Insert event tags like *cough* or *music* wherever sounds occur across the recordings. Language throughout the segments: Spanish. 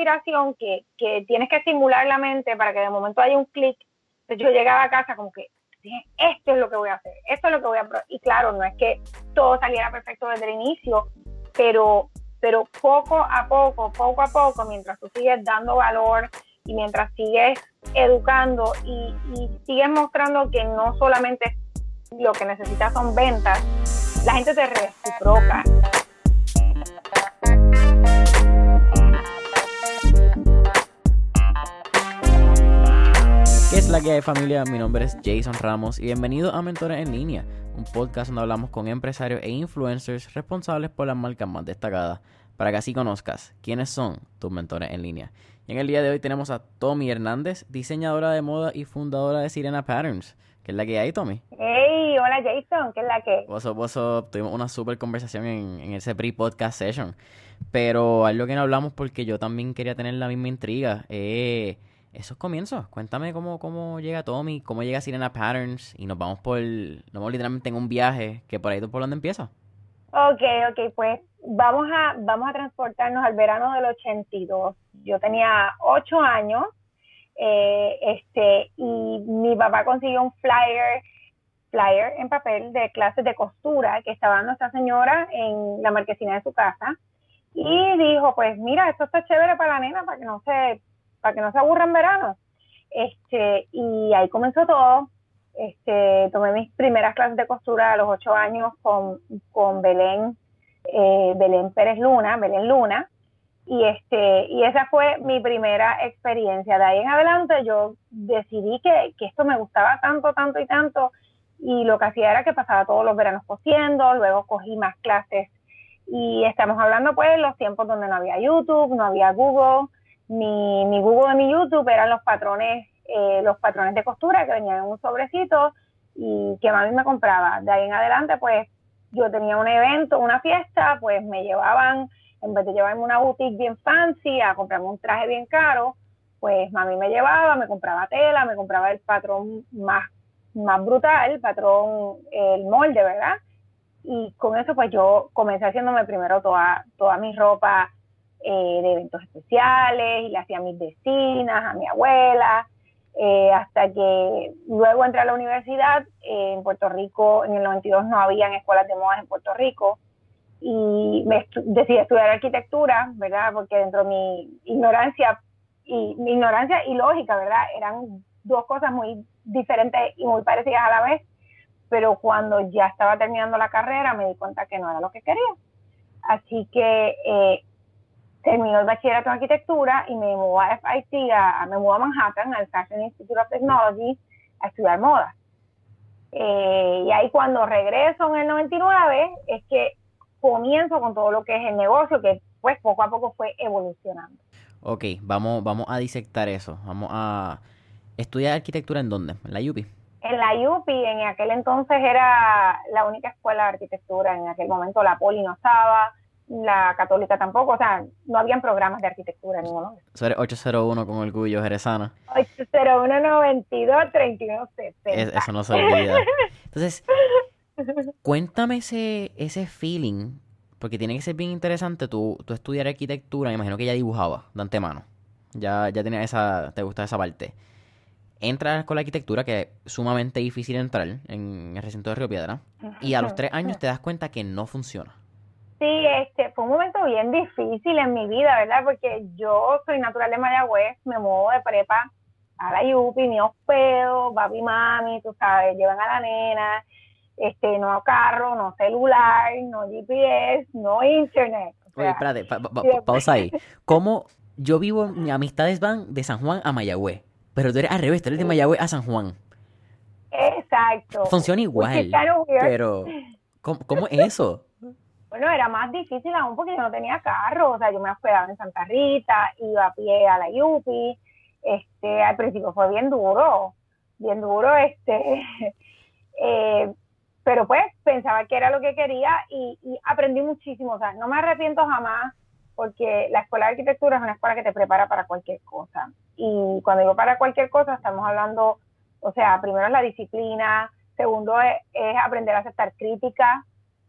inspiración que, que tienes que estimular la mente para que de momento haya un clic. Entonces yo llegaba a casa como que, esto es lo que voy a hacer, esto es lo que voy a... Y claro, no es que todo saliera perfecto desde el inicio, pero, pero poco a poco, poco a poco, mientras tú sigues dando valor y mientras sigues educando y, y sigues mostrando que no solamente lo que necesitas son ventas, la gente te reciproca. La que hay familia? Mi nombre es Jason Ramos y bienvenido a Mentores en Línea, un podcast donde hablamos con empresarios e influencers responsables por las marcas más destacadas, para que así conozcas quiénes son tus mentores en línea. Y en el día de hoy tenemos a Tommy Hernández, diseñadora de moda y fundadora de Sirena Patterns. ¿Qué es la que hay, Tommy? Hey, hola Jason, ¿qué es la que? What's up, what's up? Tuvimos una super conversación en, en ese pre-podcast session. Pero algo que no hablamos porque yo también quería tener la misma intriga. Eh, esos comienzos. Cuéntame cómo, cómo llega Tommy, cómo llega Sirena Patterns y nos vamos por, nos vamos literalmente en un viaje que por ahí por donde empieza. Ok, ok, pues vamos a, vamos a transportarnos al verano del 82. Yo tenía ocho años, eh, este, y mi papá consiguió un flyer, flyer en papel de clases de costura que estaba Nuestra Señora en la marquesina de su casa. Y dijo, pues mira, esto está chévere para la nena, para que no se para que no se aburra en verano. Este, y ahí comenzó todo. Este, tomé mis primeras clases de costura a los ocho años con, con Belén, eh, Belén Pérez Luna, Belén Luna. Y este, y esa fue mi primera experiencia. De ahí en adelante yo decidí que, que esto me gustaba tanto, tanto y tanto. Y lo que hacía era que pasaba todos los veranos cosiendo, luego cogí más clases. Y estamos hablando pues los tiempos donde no había YouTube, no había Google, mi, mi Google mi YouTube eran los patrones, eh, los patrones de costura que venían en un sobrecito y que mami me compraba. De ahí en adelante, pues, yo tenía un evento, una fiesta, pues me llevaban, en vez de llevarme una boutique bien fancy a comprarme un traje bien caro, pues mami me llevaba, me compraba tela, me compraba el patrón más, más brutal, el patrón, el molde, ¿verdad? Y con eso, pues yo comencé haciéndome primero toda, toda mi ropa eh, de eventos especiales y le hacía a mis vecinas, a mi abuela, eh, hasta que luego entré a la universidad. Eh, en Puerto Rico, en el 92 no habían escuelas de moda en Puerto Rico y me decidí estudiar arquitectura, ¿verdad? Porque dentro de mi ignorancia y mi ignorancia y lógica, ¿verdad? Eran dos cosas muy diferentes y muy parecidas a la vez, pero cuando ya estaba terminando la carrera me di cuenta que no era lo que quería. Así que eh, terminó el bachillerato en arquitectura y me mudó a FIT, a, me mudó a Manhattan, al Fashion Institute of Technology, a estudiar moda. Eh, y ahí cuando regreso en el 99 es que comienzo con todo lo que es el negocio, que pues poco a poco fue evolucionando. Ok, vamos, vamos a disectar eso. Vamos a estudiar arquitectura en dónde? En la UPI. En la UPI, en aquel entonces era la única escuela de arquitectura, en aquel momento la Poli no estaba, la católica tampoco, o sea, no habían programas de arquitectura ninguno. Eso eres 801 con orgullo, Jerezana. 801 92 31 eso no se olvida. Entonces, *laughs* cuéntame ese, ese feeling, porque tiene que ser bien interesante tú, tú estudiar arquitectura, me imagino que ya dibujaba de antemano. Ya, ya tenía esa, te gusta esa parte. Entras con la arquitectura, que es sumamente difícil entrar en el recinto de Río Piedra, y a los *laughs* tres años te das cuenta que no funciona Sí, este, fue un momento bien difícil en mi vida, ¿verdad? Porque yo soy natural de Mayagüez, me muevo de prepa a la Yupi, ni hospedo, papi mami, tú sabes, llevan a la nena, este, no carro, no celular, no GPS, no internet. Oye, espérate, pausa ahí. *laughs* ¿Cómo yo vivo, mis amistades van de San Juan a Mayagüez, pero tú eres al revés, tú eres de Mayagüez a San Juan? Exacto. Funciona igual, *laughs* pero ¿cómo, ¿cómo es eso? Bueno, era más difícil aún porque yo no tenía carro, o sea, yo me hospedaba en Santa Rita, iba a pie a la Yupi, este, al principio fue bien duro, bien duro, este, *laughs* eh, pero pues pensaba que era lo que quería y, aprendí muchísimo, o sea, no me arrepiento jamás porque la escuela de arquitectura es una escuela que te prepara para cualquier cosa. Y cuando digo para cualquier cosa, estamos hablando, o sea, primero es la disciplina, segundo es, es aprender a aceptar críticas,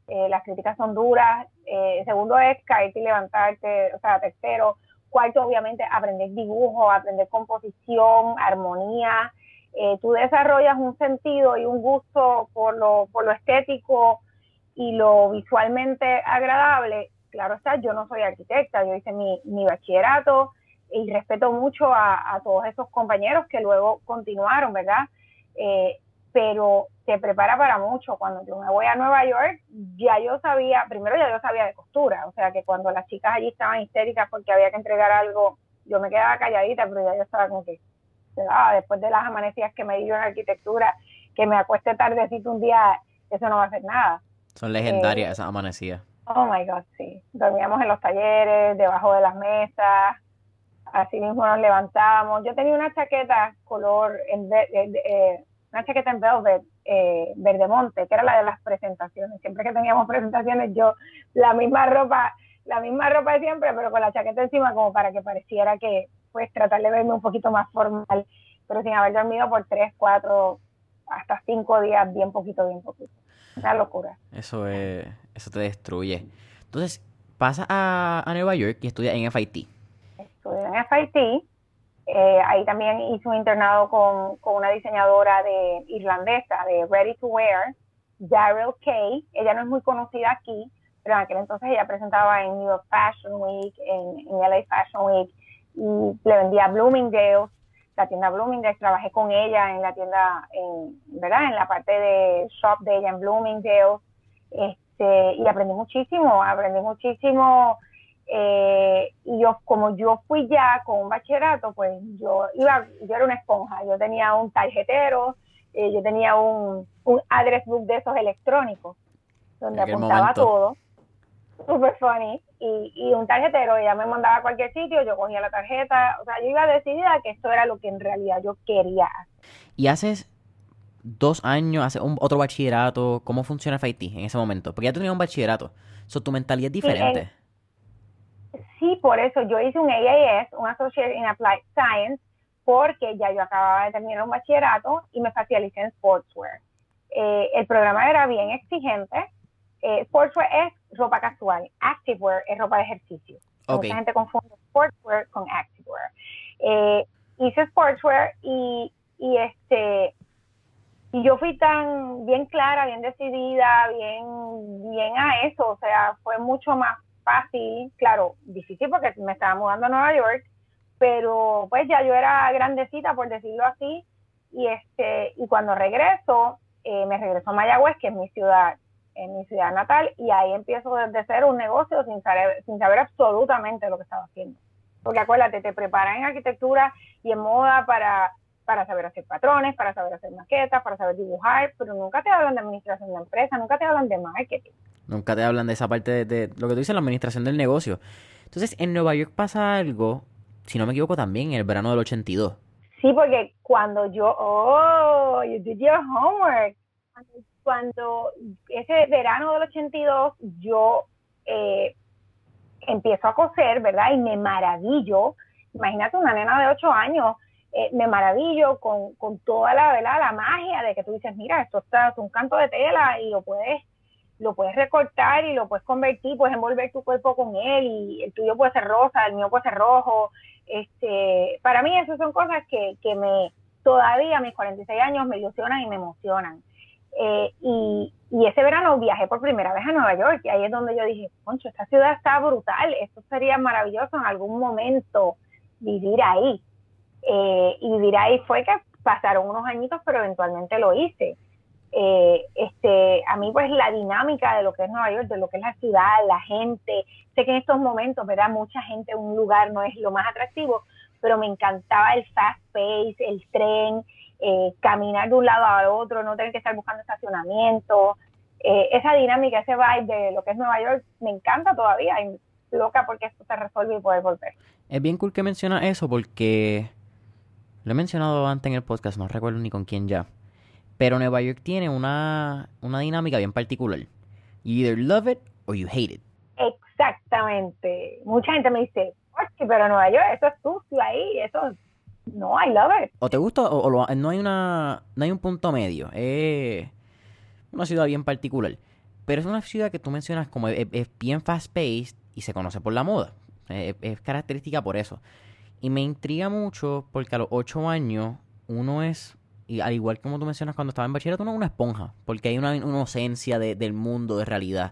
eh, las críticas son duras, eh, segundo es caerte y levantarte, o sea, tercero, cuarto obviamente aprender dibujo, aprender composición, armonía. Eh, tú desarrollas un sentido y un gusto por lo, por lo estético y lo visualmente agradable. Claro está, yo no soy arquitecta, yo hice mi, mi bachillerato y respeto mucho a, todos esos compañeros que luego continuaron, ¿verdad? Eh, pero te prepara para mucho. Cuando yo me voy a Nueva York, ya yo sabía, primero ya yo sabía de costura, o sea que cuando las chicas allí estaban histéricas porque había que entregar algo, yo me quedaba calladita, pero ya yo estaba como que, ah, después de las amanecidas que me di yo en arquitectura, que me acueste tardecito un día, eso no va a hacer nada. Son legendarias eh, esas amanecidas. Oh my God, sí. Dormíamos en los talleres, debajo de las mesas, así mismo nos levantábamos. Yo tenía una chaqueta color, en, eh, una chaqueta en velvet eh, Verdemonte, que era la de las presentaciones. Siempre que teníamos presentaciones, yo la misma ropa, la misma ropa de siempre, pero con la chaqueta encima como para que pareciera que, pues, tratar de verme un poquito más formal, pero sin haber dormido por tres, cuatro, hasta cinco días, bien poquito, bien poquito. Una locura. Eso es, eso te destruye. Entonces, pasa a, a Nueva York y estudia en FIT. Estudié en FIT eh, ahí también hice un internado con, con, una diseñadora de irlandesa de Ready to Wear, Daryl Kay. Ella no es muy conocida aquí, pero en aquel entonces ella presentaba en New York Fashion Week, en, en LA Fashion Week, y le vendía Bloomingdale's, la tienda Bloomingdale's. Trabajé con ella en la tienda, en, ¿verdad? En la parte de shop de ella en Bloomingdale's. Este, y aprendí muchísimo, aprendí muchísimo eh, y yo, como yo fui ya con un bachillerato, pues yo iba, yo era una esponja, yo tenía un tarjetero, eh, yo tenía un, un address book de esos electrónicos, donde apuntaba todo, super funny, y, y un tarjetero, ella me mandaba a cualquier sitio, yo cogía la tarjeta, o sea, yo iba decidida que esto era lo que en realidad yo quería. ¿Y haces dos años, haces un, otro bachillerato? ¿Cómo funciona FIT en ese momento? Porque ya tenía un bachillerato, so, tu mentalidad es diferente. sí, por eso yo hice un AAS, un Associate in Applied Science, porque ya yo acababa de terminar un bachillerato y me especialicé en sportswear. Eh, el programa era bien exigente. Eh, sportswear es ropa casual, activewear es ropa de ejercicio. Mucha gente confunde sportswear con activewear. Eh, hice sportswear y, y este y yo fui tan bien clara, bien decidida, bien, bien a eso, o sea, fue mucho más fácil, claro, difícil porque me estaba mudando a Nueva York, pero pues ya yo era grandecita, por decirlo así, y este y cuando regreso, eh, me regreso a Mayagüez, que es mi ciudad, en mi ciudad natal, y ahí empiezo desde cero un negocio sin saber, sin saber absolutamente lo que estaba haciendo. Porque acuérdate, te preparan en arquitectura y en moda para, para saber hacer patrones, para saber hacer maquetas, para saber dibujar, pero nunca te hablan de administración de empresa, nunca te hablan de marketing. Nunca te hablan de esa parte de, lo que tú dices, la administración del negocio. Entonces, en Nueva York pasa algo, si no me equivoco, también en el verano del 82. Sí, porque cuando yo, oh, you did your homework. Cuando, ese verano del 82, yo eh, empiezo a coser, ¿verdad? Y me maravillo. Imagínate una nena de 8 años, eh, me maravillo con, con toda la, ¿verdad? la magia de que tú dices, mira, esto está, es un canto de tela y lo puedes lo puedes recortar y lo puedes convertir, puedes envolver tu cuerpo con él y el tuyo puede ser rosa, el mío puede ser rojo. Este, para mí esas son cosas que, que me todavía a mis 46 años me ilusionan y me emocionan. Eh, y, ese verano viajé por primera vez a Nueva York y ahí es donde yo dije, concho, esta ciudad está brutal, esto sería maravilloso en algún momento vivir ahí. Eh, y vivir ahí fue que pasaron unos añitos, pero eventualmente lo hice eh, este, a mí pues la dinámica de lo que es Nueva York, de lo que es la ciudad, la gente, sé que en estos momentos, ¿verdad? Mucha gente, un lugar no es lo más atractivo, pero me encantaba el fast pace, el tren, eh, caminar de un lado al otro, no tener que estar buscando estacionamiento, eh, esa dinámica, ese vibe de lo que es Nueva York, me encanta todavía y loca porque esto se resuelve y poder volver. Es bien cool que menciona eso porque lo he mencionado antes en el podcast, no recuerdo ni con quién ya pero Nueva York tiene una, una dinámica bien particular. You either love it or you hate it. Exactamente. Mucha gente me dice, pero Nueva York, eso es sucio ahí, eso no, I love it. O te gusta o, no hay una no hay un punto medio. Es una ciudad bien particular. Pero es una ciudad que tú mencionas como es, bien fast paced y se conoce por la moda. Es, característica por eso. Y me intriga mucho porque a los ocho años uno es, y al igual como tú mencionas cuando estaba en bachillerato, uno es una esponja, porque hay una inocencia del mundo, de realidad.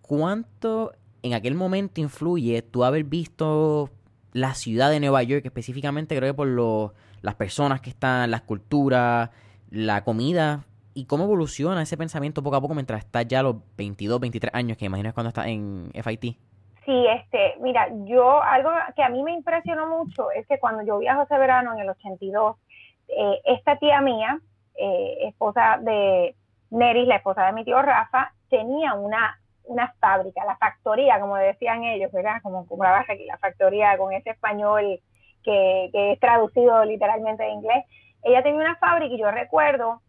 ¿Cuánto en aquel momento influye tú haber visto la ciudad de Nueva York, específicamente creo que por lo, las personas que están, las culturas, la comida, y cómo evoluciona ese pensamiento poco a poco mientras estás ya a los 22, 23 años, que imaginas cuando estás en FIT? Sí, este, mira, yo algo que a mí me impresionó mucho es que cuando yo viajo ese verano en el 82, eh, esta tía mía, eh, esposa de Neris, la esposa de mi tío Rafa, tenía una, una fábrica, la factoría, como decían ellos, ¿verdad? Como, como la aquí, la factoría con ese español que, que es traducido literalmente de inglés. Ella tenía una fábrica y yo recuerdo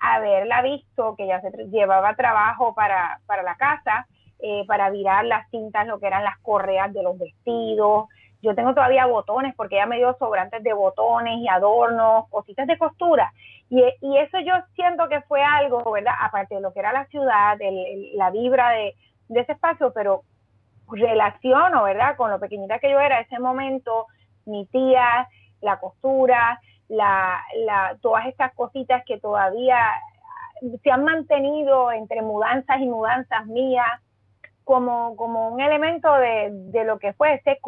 haberla visto, que ya se llevaba trabajo para, para la casa, eh, para virar las cintas, lo que eran las correas de los vestidos. Yo tengo todavía botones porque ella me dio sobrantes de botones y adornos, cositas de costura. Y, y eso yo siento que fue algo, ¿verdad? Aparte de lo que era la ciudad, la vibra de, ese espacio, pero relaciono, ¿verdad? Con lo pequeñita que yo era, ese momento, mi tía, la costura, la, la, todas estas cositas que todavía se han mantenido entre mudanzas y mudanzas mías como, como un elemento de, de lo que fue ese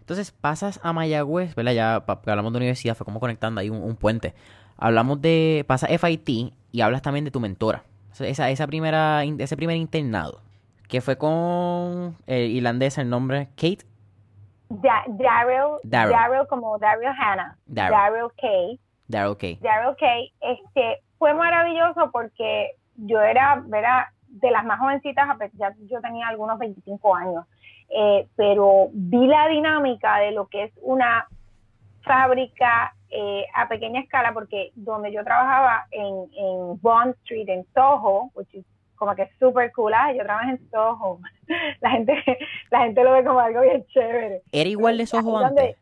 entonces pasas a Mayagüez, ¿verdad? Ya hablamos de universidad, fue como conectando ahí un, puente. Hablamos de, pasa FIT y hablas también de tu mentora. Esa, esa primera, ese primer internado, que fue con el irlandés, el nombre, Kate Daryl, Daryl como Daryl Hannah, Daryl K. Daryl K. Daryl K. Este, fue maravilloso porque yo era, ¿verdad? De las más jovencitas, ya yo tenía algunos 25 años, eh, pero vi la dinámica de lo que es una fábrica eh, a pequeña escala, porque donde yo trabajaba en, en Bond Street, en Soho, which is como que súper cool, yo trabajo en Soho, *laughs* la gente, la gente lo ve como algo bien chévere. ¿Era igual de Soho antes?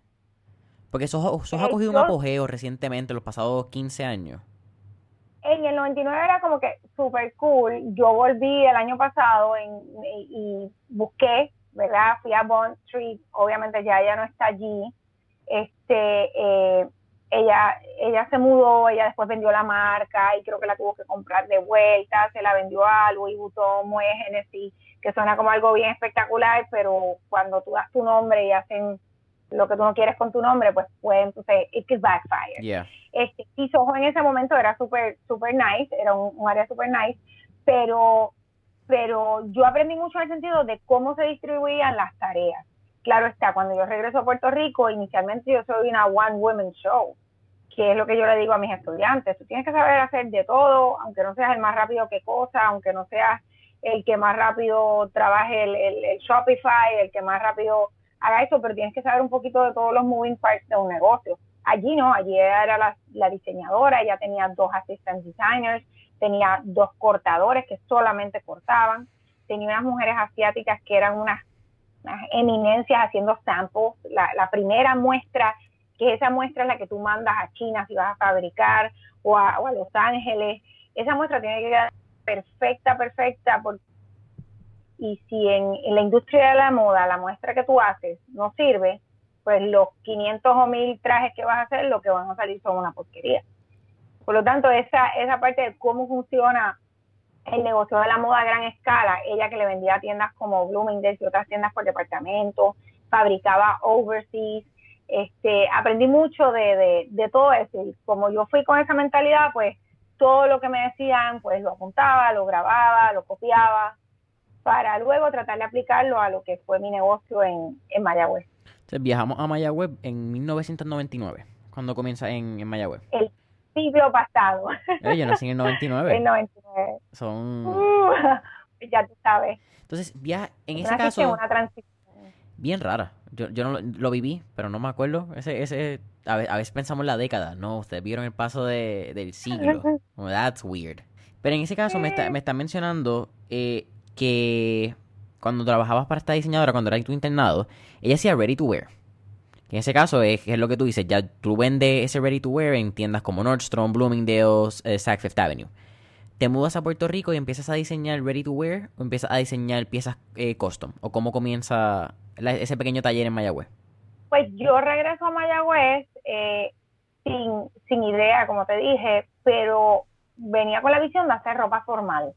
Porque Soho, Soho ha cogido un apogeo recientemente, los pasados 15 años. En el 99 era como que súper cool. Yo volví el año pasado y, busqué, ¿verdad? Fui a Bond Street, obviamente ya ella no está allí. Este, eh, ella, ella se mudó, ella después vendió la marca y creo que la tuvo que comprar de vuelta, se la vendió a Louis Vuitton, Moe Genesis, que suena como algo bien espectacular, pero cuando tú das tu nombre y hacen lo que tú no quieres con tu nombre, pues puede entonces, it could backfire. Yeah. Este, y Soho en ese momento era súper, súper nice, era un, un área súper nice, pero, pero yo aprendí mucho en el sentido de cómo se distribuían las tareas claro está, cuando yo regreso a Puerto Rico, inicialmente yo soy una one woman show, que es lo que yo le digo a mis estudiantes. Tú tienes que saber hacer de todo, aunque no seas el más rápido que cosa, aunque no seas el que más rápido trabaje el, el, Shopify, el que más rápido haga eso, pero tienes que saber un poquito de todos los moving parts de un negocio. Allí no, allí era la, la diseñadora, ella tenía dos assistant designers, tenía dos cortadores que solamente cortaban, tenía unas mujeres asiáticas que eran unas eminencias haciendo samples. La, primera muestra, que esa muestra es la que tú mandas a China si vas a fabricar o a, Los Ángeles, esa muestra tiene que quedar perfecta, perfecta. y si en, la industria de la moda la muestra que tú haces no sirve, pues los 500 o 1000 trajes que vas a hacer, lo que van a salir son una porquería. Por lo tanto, esa, esa parte de cómo funciona el negocio de la moda a gran escala, ella que le vendía a tiendas como Bloomingdale's y otras tiendas por departamento, fabricaba overseas, este, aprendí mucho de, de, todo eso y como yo fui con esa mentalidad, pues todo lo que me decían, pues lo apuntaba, lo grababa, lo copiaba, para luego tratar de aplicarlo a lo que fue mi negocio en, en Mayagüez. Entonces viajamos a Mayagüez en 1999, cuando comienza en, en Mayagüez. El siglo pasado. Eh, yo nací en el 99. En 99. Son... Uh, ya tú sabes. Entonces, ya en ese caso... una transición. Bien rara. Yo, yo no lo, viví, pero no me acuerdo. Ese, ese, a, veces pensamos en la década. No, ustedes vieron el paso de, del siglo. *laughs* that's weird. Pero en ese caso me está, me está mencionando eh, que cuando trabajabas para esta diseñadora, cuando era tu internado, ella hacía ready to wear. En ese caso es, lo que tú dices, ya tú vendes ese ready to wear en tiendas como Nordstrom, Bloomingdale's, eh, Saks Fifth Avenue. ¿Te mudas a Puerto Rico y empiezas a diseñar ready to wear o empiezas a diseñar piezas eh, custom? ¿O cómo comienza ese pequeño taller en Mayagüez? Pues yo regreso a Mayagüez eh, sin, sin idea, como te dije, pero venía con la visión de hacer ropa formal.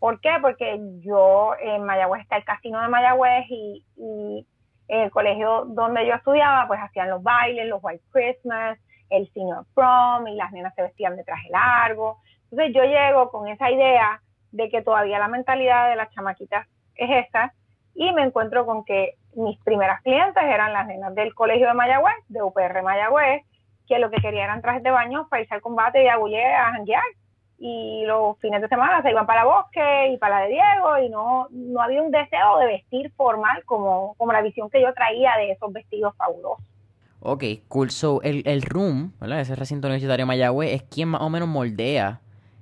¿Por qué? Porque yo en Mayagüez está el casino de Mayagüez y en el colegio donde yo estudiaba, pues hacían los bailes, los White Christmas, el senior prom y las nenas se vestían de traje largo. Entonces yo llego con esa idea de que todavía la mentalidad de las chamaquitas es esta y me encuentro con que mis primeras clientes eran las nenas del colegio de Mayagüez, de UPR Mayagüez, que lo que querían eran trajes de baño para irse al combate y a a janguear y los fines de semana se iban para bosque y para la de Diego y no, no había un deseo de vestir formal como, como la visión que yo traía de esos vestidos fabulosos. Ok, cool. So, el, el RUM, ¿verdad? ese recinto universitario Mayagüez, es quien más o menos moldea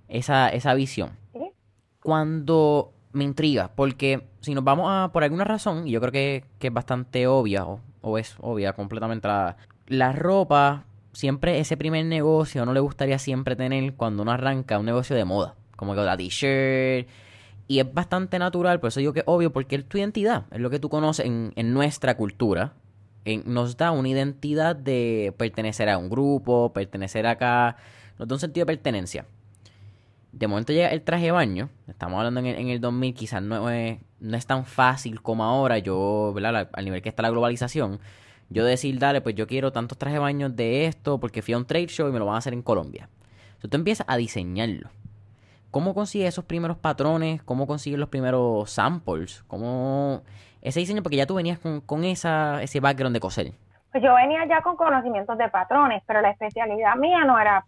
esa, esa visión. Cuando me intriga, porque si nos vamos a, por alguna razón, y yo creo que, es bastante obvia, o, o, es obvia completamente, la, la ropa siempre ese primer negocio no le gustaría siempre tener cuando uno arranca un negocio de moda, como que la t-shirt. Y es bastante natural, por eso digo que es obvio, porque es tu identidad, es lo que tú conoces en, nuestra cultura. nos da una identidad de pertenecer a un grupo, pertenecer acá, nos da un sentido de pertenencia. De momento llega el traje de baño, estamos hablando en el, en el 2000, quizás no es, no es tan fácil como ahora, yo, ¿verdad? Al nivel que está la globalización, yo decir, dale, pues yo quiero tantos trajes de baño de esto porque fui a un trade show y me lo van a hacer en Colombia. Entonces tú empiezas a diseñarlo. ¿Cómo consigues esos primeros patrones? ¿Cómo consigues los primeros samples? ¿Cómo ese diseño? Porque ya tú venías con, con esa, ese background de coser. Pues yo venía ya con conocimientos de patrones, pero la especialidad mía no era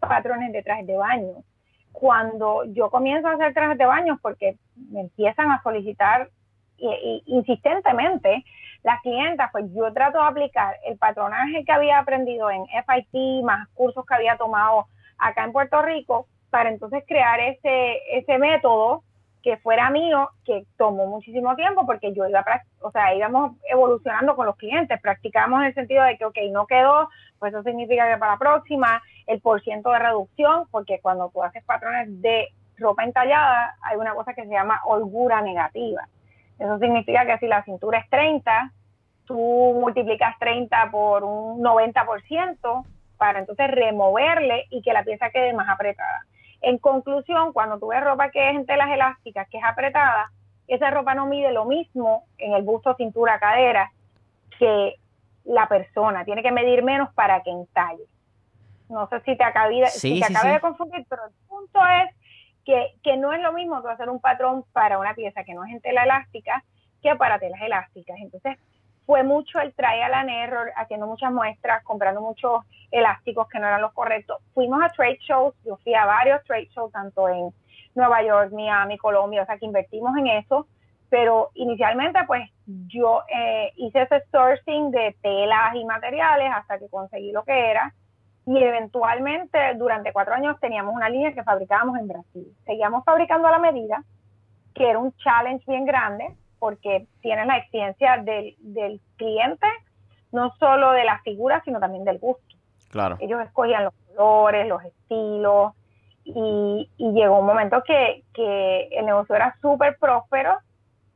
patrones de trajes de baño. Cuando yo comienzo a hacer trajes de baño, porque me empiezan a solicitar insistentemente las clientas, pues yo trato de aplicar el patronaje que había aprendido en FIT, más cursos que había tomado acá en Puerto Rico, para entonces crear ese, ese método que fuera mío, que tomó muchísimo tiempo porque yo iba, o sea, íbamos evolucionando con los clientes, practicamos en el sentido de que, ok, no quedó, pues eso significa que para la próxima, el porciento de reducción, porque cuando tú haces patrones de ropa entallada, hay una cosa que se llama holgura negativa. Eso significa que si la cintura es 30, tú multiplicas 30 por un 90% para entonces removerle y que la pieza quede más apretada. En conclusión, cuando tú ves ropa que es en telas elásticas, que es apretada, esa ropa no mide lo mismo en el busto, cintura, cadera que la persona. Tiene que medir menos para que entalle. No sé si te acabé si te de confundir, pero el punto es que, que no es lo mismo tú hacer un patrón para una pieza que no es en tela elástica que para telas elásticas. Entonces, fue mucho el trial and error, haciendo muchas muestras, comprando muchos elásticos que no eran los correctos. Fuimos a trade shows, yo fui a varios trade shows, tanto en Nueva York, Miami, Colombia, o sea que invertimos en eso, pero inicialmente pues yo eh, hice ese sourcing de telas y materiales hasta que conseguí lo que era y eventualmente durante cuatro años teníamos una línea que fabricábamos en Brasil. Seguíamos fabricando a la medida, que era un challenge bien grande porque tienes la exigencia del, del cliente, no solo de la figura, sino también del gusto. Claro. Ellos escogían los colores, los estilos, y, y llegó un momento que, que el negocio era súper próspero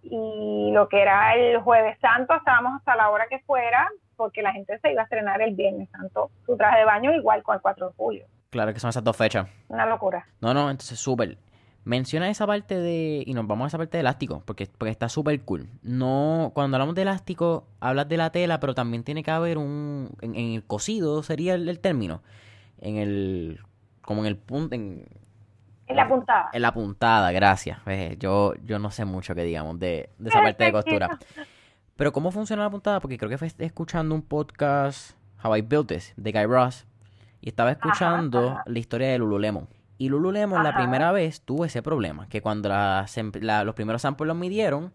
y lo que era el jueves santo estábamos hasta la hora que fuera porque la gente se iba a estrenar el viernes santo su traje de baño igual con el 4 de julio. Claro que son esas dos fechas. Una locura. No, no, entonces súper. Menciona esa parte de. Y nos vamos a esa parte de elástico, porque, porque está súper cool. No. Cuando hablamos de elástico, hablas de la tela, pero también tiene que haber un. En, el cosido sería el, término. En el. Como en el punto. En, en la puntada. En la puntada, gracias. Yo, yo no sé mucho que digamos de, de esa *laughs* parte de costura. Pero ¿cómo funciona la puntada? Porque creo que fue escuchando un podcast, How I Built This, de Guy Ross. Y estaba escuchando la historia de Lululemon. Y Lululemon la primera vez tuvo ese problema, que cuando los primeros samples los midieron,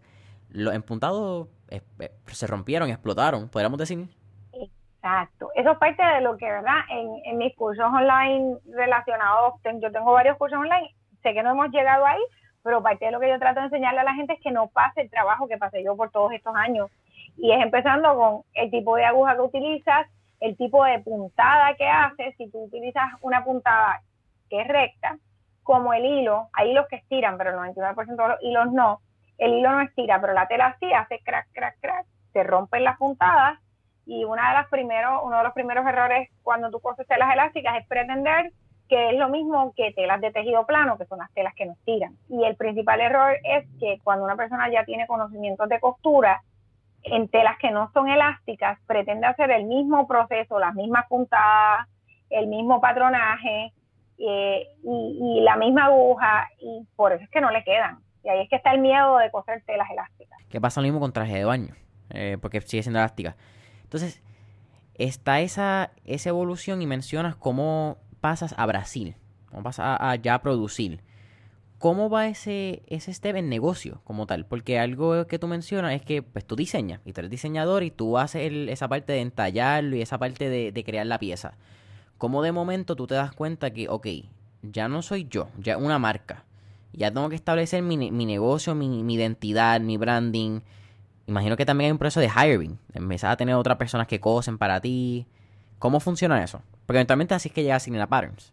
los empuntados eh, eh, se rompieron, explotaron, podríamos decir. Exacto. Eso es parte de lo que, ¿verdad? En, en mis cursos online relacionados, yo tengo varios cursos online, sé que no hemos llegado ahí, pero parte de lo que yo trato de enseñarle a la gente es que no pase el trabajo que pasé yo por todos estos años. Y es empezando con el tipo de aguja que utilizas, el tipo de puntada que haces. Si tú utilizas una puntada que es recta, como el hilo, hay hilos que estiran, pero el 99% de los hilos no, el hilo no estira, pero la tela sí hace crack, crack, crack, se rompen las puntadas y una de las primeros, uno de los primeros errores cuando tú coses telas elásticas es pretender que es lo mismo que telas de tejido plano, que son las telas que nos tiran. Y el principal error es que cuando una persona ya tiene conocimientos de costura, en telas que no son elásticas, pretende hacer el mismo proceso, las mismas puntadas, el mismo patronaje eh, y, la misma aguja, y por eso es que no le quedan. Y ahí es que está el miedo de coser telas elásticas. ¿Qué pasa lo mismo con traje de baño? Eh, porque sigue siendo elástica. Entonces, está esa, esa evolución y mencionas cómo pasas a Brasil, cómo pasas a, ya producir. ¿Cómo va ese, ese step en negocio como tal? Porque algo que tú mencionas es que pues tú diseñas y tú eres diseñador y tú haces esa parte de entallarlo y esa parte de, crear la pieza. ¿Cómo de momento tú te das cuenta que, ok, ya no soy yo, ya una marca. Ya tengo que establecer mi, mi negocio, mi, mi, identidad, mi branding. Imagino que también hay un proceso de hiring. Empezar a tener otras personas que cosen para ti. ¿Cómo funciona eso? Porque eventualmente así es que llega a la Patterns.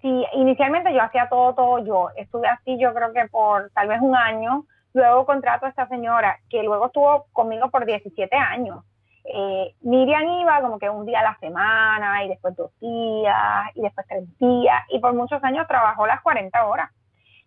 Sí, inicialmente yo hacía todo, todo yo. Estuve así yo creo que por tal vez un año. Luego contrato a esta señora que luego estuvo conmigo por 17 años. Eh, Miriam iba como que un día a la semana y después dos días y después tres días y por muchos años trabajó las 40 horas.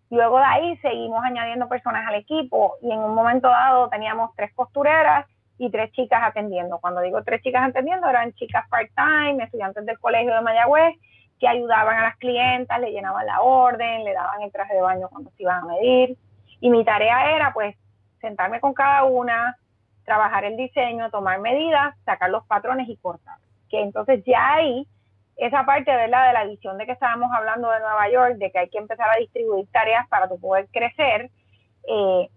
Luego de ahí seguimos añadiendo personas al equipo y en un momento dado teníamos tres costureras y tres chicas atendiendo. Cuando digo tres chicas atendiendo, eran chicas part-time, estudiantes del colegio de Mayagüez, que ayudaban a las clientas, le llenaban la orden, le daban el traje de baño cuando se iban a medir. Y mi tarea era, pues, sentarme con cada una, trabajar el diseño, tomar medidas, sacar los patrones y cortar. Que entonces ya ahí, esa parte, ¿verdad?, de la visión de que estábamos hablando de Nueva York, de que hay que empezar a distribuir tareas para tu poder crecer, eh,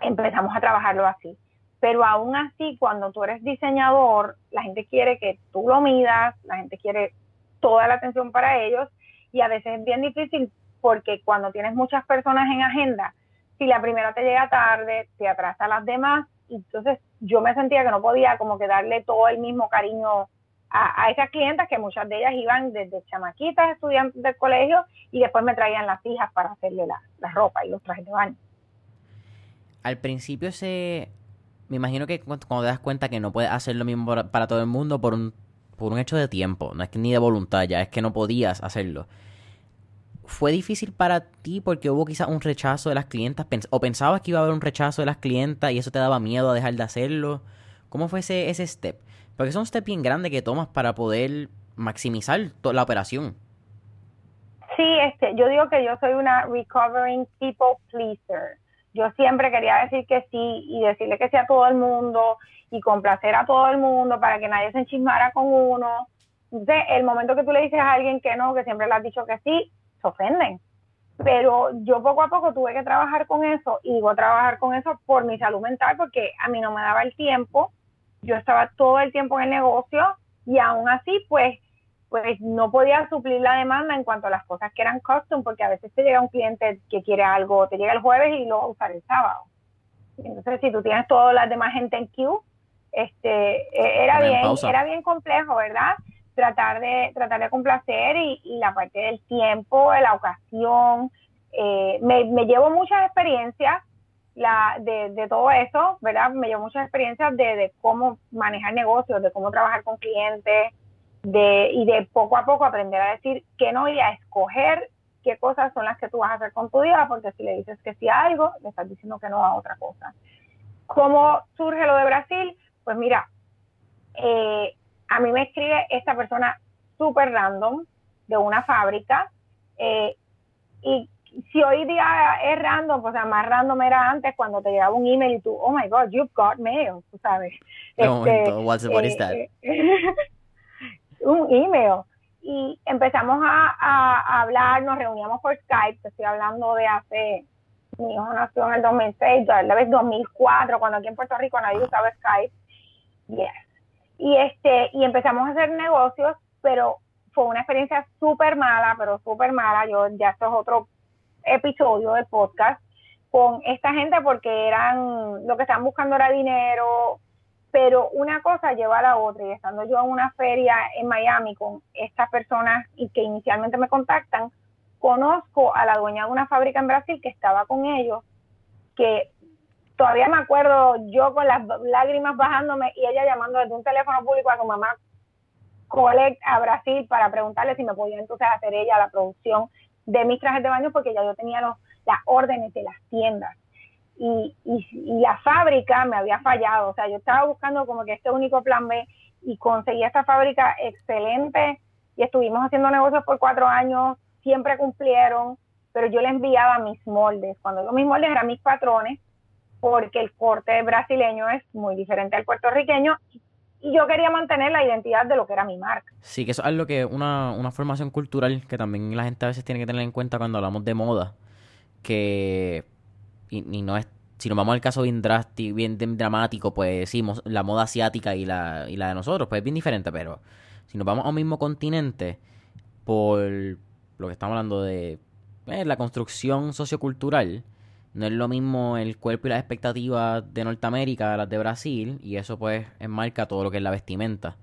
empezamos a trabajarlo así pero aún así, cuando tú eres diseñador, la gente quiere que tú lo midas, la gente quiere toda la atención para ellos y a veces es bien difícil porque cuando tienes muchas personas en agenda, si la primera te llega tarde, te atrasa a las demás, entonces yo me sentía que no podía como que darle todo el mismo cariño a, esas clientas que muchas de ellas iban desde chamaquitas, estudiantes del colegio, y después me traían las hijas para hacerle la, la ropa y los trajes de baño. Al principio se me imagino que cuando te das cuenta que no puedes hacer lo mismo para, todo el mundo por un, por un hecho de tiempo, no es ni de voluntad, ya es que no podías hacerlo. ¿Fue difícil para ti porque hubo quizás un rechazo de las clientas? ¿O pensabas que iba a haber un rechazo de las clientas y eso te daba miedo a dejar de hacerlo? ¿Cómo fue ese, ese step? Porque es un step bien grande que tomas para poder maximizar la operación. Sí, este, yo digo que yo soy una recovering people pleaser yo siempre quería decir que sí y decirle que sí a todo el mundo y complacer a todo el mundo para que nadie se enchismara con uno. Entonces, el momento que tú le dices a alguien que no, que siempre le has dicho que sí, se ofenden. Pero yo poco a poco tuve que trabajar con eso y digo trabajar con eso por mi salud mental porque a mí no me daba el tiempo. Yo estaba todo el tiempo en el negocio y aún así, pues pues no podía suplir la demanda en cuanto a las cosas que eran custom, porque a veces te llega un cliente que quiere algo, te llega el jueves y lo va a usar el sábado. Entonces, si tú tienes todas las demás gente en queue, este, e, era bien, era bien complejo, ¿verdad? Tratar de, tratar de complacer y, la parte del tiempo, de la ocasión. Eh, me, me, llevo muchas experiencias la, de, de, todo eso, ¿verdad? Me llevo muchas experiencias de, de cómo manejar negocios, de cómo trabajar con clientes, de, y de poco a poco aprender a decir que no y a escoger qué cosas son las que tú vas a hacer con tu día, porque si le dices que sí a algo, le estás diciendo que no a otra cosa. ¿Cómo surge lo de Brasil? Pues mira, eh, a mí me escribe esta persona súper random de una fábrica eh, y si hoy día es random, pues más random era antes cuando te llegaba un email y tú, oh my god, you've got mail, tú sabes. No, este, what's, what is that? Un email. Y empezamos a, hablar, nos reuníamos por Skype, te estoy hablando de hace, mi hijo nació en el 2006, tal vez 2004, cuando aquí en Puerto Rico nadie usaba Skype. Yes. Y, este, y empezamos a hacer negocios, pero fue una experiencia súper mala, pero súper mala. Yo ya esto es otro episodio del podcast con esta gente porque eran, lo que estaban buscando era dinero, pero una cosa lleva a la otra y estando yo en una feria en Miami con estas personas y que inicialmente me contactan, conozco a la dueña de una fábrica en Brasil que estaba con ellos, que todavía me acuerdo yo con las lágrimas bajándome y ella llamando desde un teléfono público a su mamá Collect a Brasil para preguntarle si me podía entonces hacer ella la producción de mis trajes de baño porque ya yo tenía los, las órdenes de las tiendas. Y, y, la fábrica me había fallado, o sea, yo estaba buscando como que este único plan B y conseguí esta fábrica excelente y estuvimos haciendo negocios por cuatro años, siempre cumplieron, pero yo le enviaba mis moldes. Cuando digo mis moldes eran mis patrones, porque el corte brasileño es muy diferente al puertorriqueño y yo quería mantener la identidad de lo que era mi marca. Sí, que eso es algo que una, una formación cultural que también la gente a veces tiene que tener en cuenta cuando hablamos de moda, que y, no es si nos vamos al caso bien drástico, bien dramático, pues decimos la moda asiática y la, y la de nosotros, pues es bien diferente, pero si nos vamos a un mismo continente, por lo que estamos hablando de eh, la construcción sociocultural, no es lo mismo el cuerpo y las expectativas de Norteamérica a las de Brasil, y eso pues enmarca todo lo que es la vestimenta.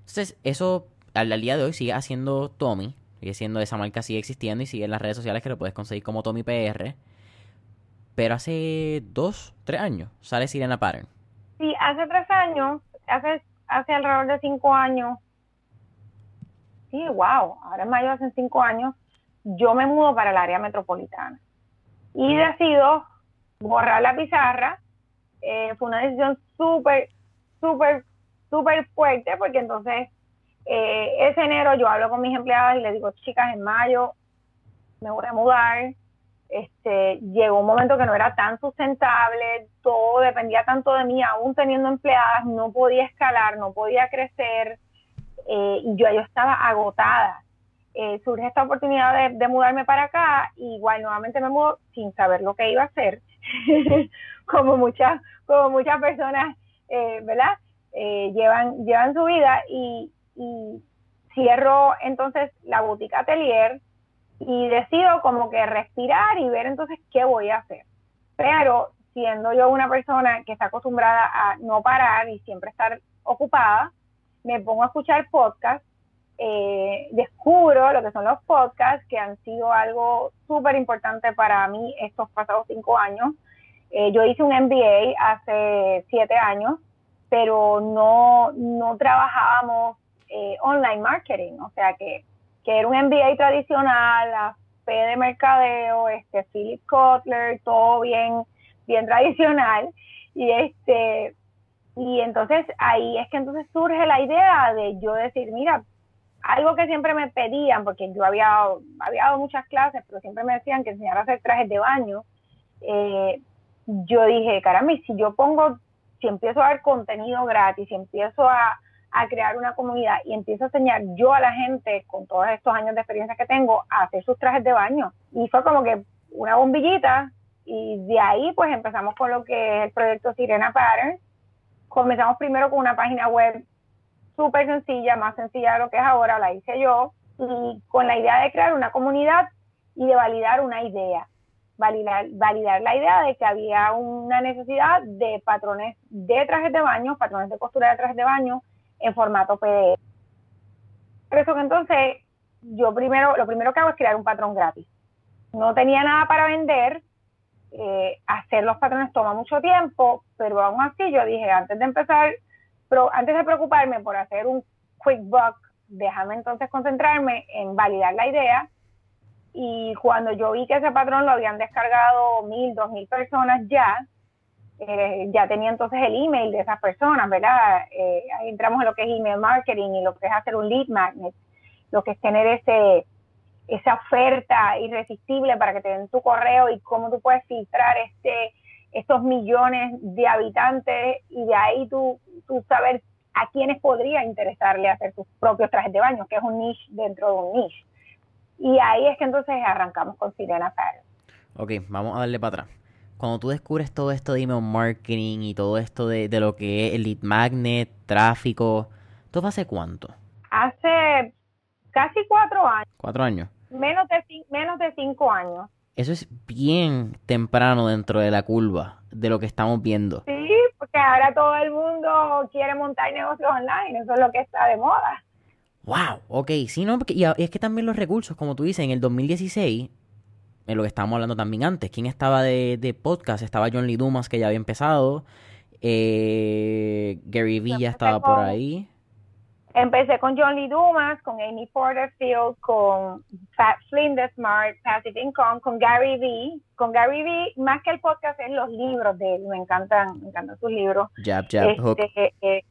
Entonces, eso al, día de hoy sigue haciendo Tommy, sigue siendo esa marca, sigue existiendo y sigue en las redes sociales que lo puedes conseguir como Tommy PR. Pero hace dos, tres años sale Sirena Pattern. Sí, hace tres años, hace, hace alrededor de cinco años. Sí, wow, ahora en mayo hace cinco años, yo me mudo para el área metropolitana y decido borrar la pizarra. Eh, fue una decisión súper, súper, súper fuerte porque entonces eh, ese enero yo hablo con mis empleadas y les digo, chicas, en mayo me voy a mudar. Este, llegó un momento que no era tan sustentable, todo dependía tanto de mí, aún teniendo empleadas, no podía escalar, no podía crecer eh, y yo, estaba agotada. Eh, surge esta oportunidad de, mudarme para acá, igual nuevamente me mudo sin saber lo que iba a hacer, *laughs* como muchas, como muchas personas, eh, ¿verdad? Eh, llevan, llevan su vida y, y cierro entonces la boutique atelier y decido como que respirar y ver entonces qué voy a hacer. Pero siendo yo una persona que está acostumbrada a no parar y siempre estar ocupada, me pongo a escuchar podcasts eh, descubro lo que son los podcasts, que han sido algo súper importante para mí estos pasados cinco años. Eh, yo hice un MBA hace siete años, pero no, no trabajábamos eh, online marketing, o sea que, era un MBA tradicional, la P de mercadeo, este Philip Kotler, todo bien, bien tradicional. Y este, y entonces ahí es que entonces surge la idea de yo decir, mira, algo que siempre me pedían, porque yo había, había dado muchas clases, pero siempre me decían que enseñara a hacer trajes de baño, eh, yo dije, caramba, si yo pongo, si empiezo a dar contenido gratis, si empiezo a, a crear una comunidad y empiezo a enseñar yo a la gente, con todos estos años de experiencia que tengo, a hacer sus trajes de baño. Y fue como que una bombillita, y de ahí pues empezamos con lo que es el proyecto Sirena Pattern. Comenzamos primero con una página web súper sencilla, más sencilla de lo que es ahora, la hice yo, y con la idea de crear una comunidad y de validar una idea. Validar, validar la idea de que había una necesidad de patrones de trajes de baño, patrones de costura de trajes de baño en formato PDF. Por eso que entonces yo primero, lo primero que hago es crear un patrón gratis. No tenía nada para vender, eh, hacer los patrones toma mucho tiempo, pero aún así yo dije, antes de empezar antes de preocuparme por hacer un quick buck, déjame entonces concentrarme en validar la idea. Y cuando yo vi que ese patrón lo habían descargado mil, dos mil personas ya, eh, ya tenía entonces el email de esas personas, ¿verdad? Eh, ahí entramos en lo que es email marketing y lo que es hacer un lead magnet, lo que es tener ese esa oferta irresistible para que te den tu correo y cómo tú puedes filtrar este estos millones de habitantes y de ahí tú, tú saber a quiénes podría interesarle hacer sus propios trajes de baño, que es un niche dentro de un niche. Y ahí es que entonces arrancamos con Sirena Pattern. Ok, vamos a darle para atrás. Cuando tú descubres todo esto de email marketing y todo esto de, de lo que es el lead magnet, tráfico, ¿todo hace cuánto? Hace casi cuatro años. ¿Cuatro años? Menos de, menos de cinco años eso es bien temprano dentro de la curva de lo que estamos viendo. Sí, porque ahora todo el mundo quiere montar negocios online, eso es lo que está de moda. Wow, ok, sí, no, porque, y es que también los recursos, como tú dices, en el 2016, en lo que estábamos hablando también antes, ¿quién estaba de, de podcast? Estaba John Lee Dumas, que ya había empezado, eh, Gary Vee ya estaba por ahí. Empecé con John Lee Dumas, con Amy Porterfield, con Pat Flynn de Smart, Passive Income, con Gary Vee. Con Gary Vee, más que el podcast, es los libros de él. Me encantan, me encantan sus libros. Jab, jab, hook. Este, eh,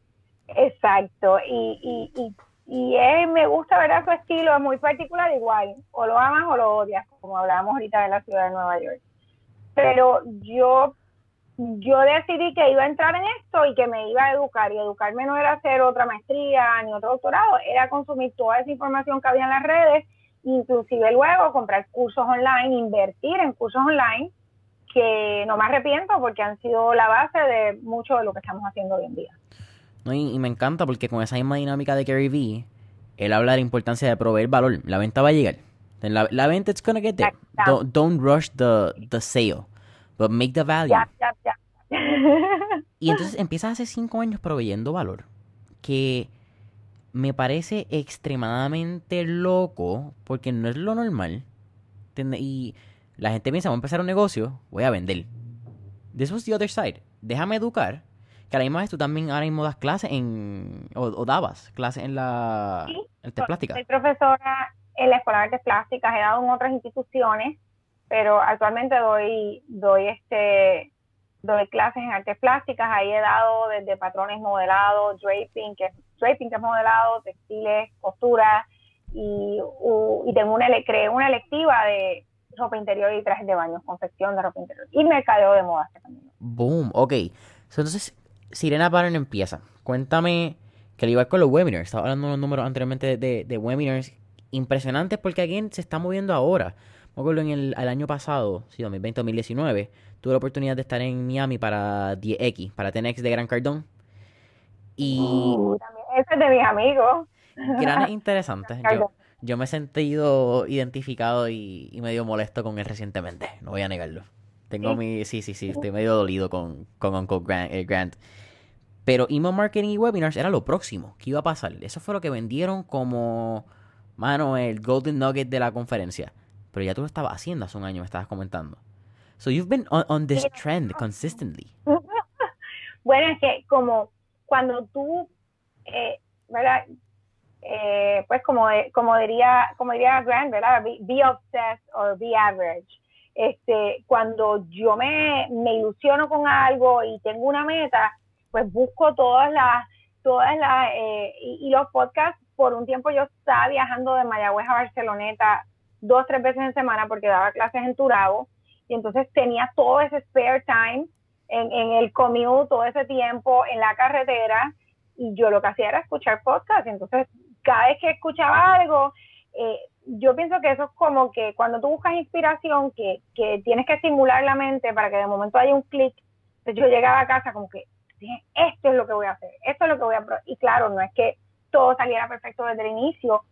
exacto. Y, y, y, y me gusta, ¿verdad? Su estilo es muy particular, igual. O lo amas o lo odias, como hablábamos ahorita de la ciudad de Nueva York. Pero yo yo decidí que iba a entrar en esto y que me iba a educar. Y educarme no era hacer otra maestría ni otro doctorado, era consumir toda esa información que había en las redes, inclusive luego comprar cursos online, invertir en cursos online, que no me arrepiento porque han sido la base de mucho de lo que estamos haciendo hoy en día. No, y, me encanta porque con esa misma dinámica de Gary Vee, él habla de la importancia de proveer valor. La venta va a llegar. La, venta it's gonna get there. Don't, rush the, the sale but make the value. y entonces empiezas hace cinco años proveyendo valor, que me parece extremadamente loco, porque no es lo normal. Y la gente piensa, voy a empezar un negocio, voy a vender. This was the other side. Déjame educar, que a la misma vez tú también ahora mismo das clases en, o, dabas clases en la sí, en plásticas. Soy profesora en la Escuela de Artes Plásticas, he dado en otras instituciones pero actualmente doy, doy este doy clases en artes plásticas, ahí he dado desde patrones modelados, draping, que es, draping que es modelado, textiles, costura, y, y tengo una, creé una electiva de ropa interior y trajes de baño, confección de ropa interior, y mercadeo de moda también. Boom, ok. entonces, Sirena Pattern empieza. Cuéntame, que al igual con los webinars, estaba hablando de unos números anteriormente de, de webinars impresionantes porque alguien se está moviendo ahora. Me acuerdo en el, año pasado, sí, 2020-2019, tuve la oportunidad de estar en Miami para 10X, para TNX de Gran Cardón. Y... Uh, ese es de mis amigos. Grandes *laughs* interesantes. Yo, yo me he sentido identificado y, medio molesto con él recientemente, no voy a negarlo. Tengo mi... Sí, sí, sí, estoy medio dolido con, con Uncle Grant, eh, Grant. Pero email marketing y webinars era lo próximo que iba a pasar. Eso fue lo que vendieron como, mano, el golden nugget de la conferencia. Pero ya tú lo estabas haciendo hace un año, me estabas comentando. So you've been on, this trend consistently. *laughs* bueno, es que como cuando tú, eh, ¿verdad? Eh, pues como, como diría como diría Grant, ¿verdad? Be, obsessed or be average. Este, cuando yo me, me ilusiono con algo y tengo una meta, pues busco todas las, todas las, eh, y, los podcasts, por un tiempo yo estaba viajando de Mayagüez a Barceloneta dos, tres veces en semana porque daba clases en Turabo y entonces tenía todo ese spare time en, en el commute, todo ese tiempo en la carretera y yo lo que hacía era escuchar podcast. Entonces, cada vez que escuchaba algo, eh, yo pienso que eso es como que cuando tú buscas inspiración, que, que tienes que estimular la mente para que de momento haya un clic. Entonces yo llegaba a casa como que, dije, esto es lo que voy a hacer, esto es lo que voy a... Y claro, no es que todo saliera perfecto desde el inicio,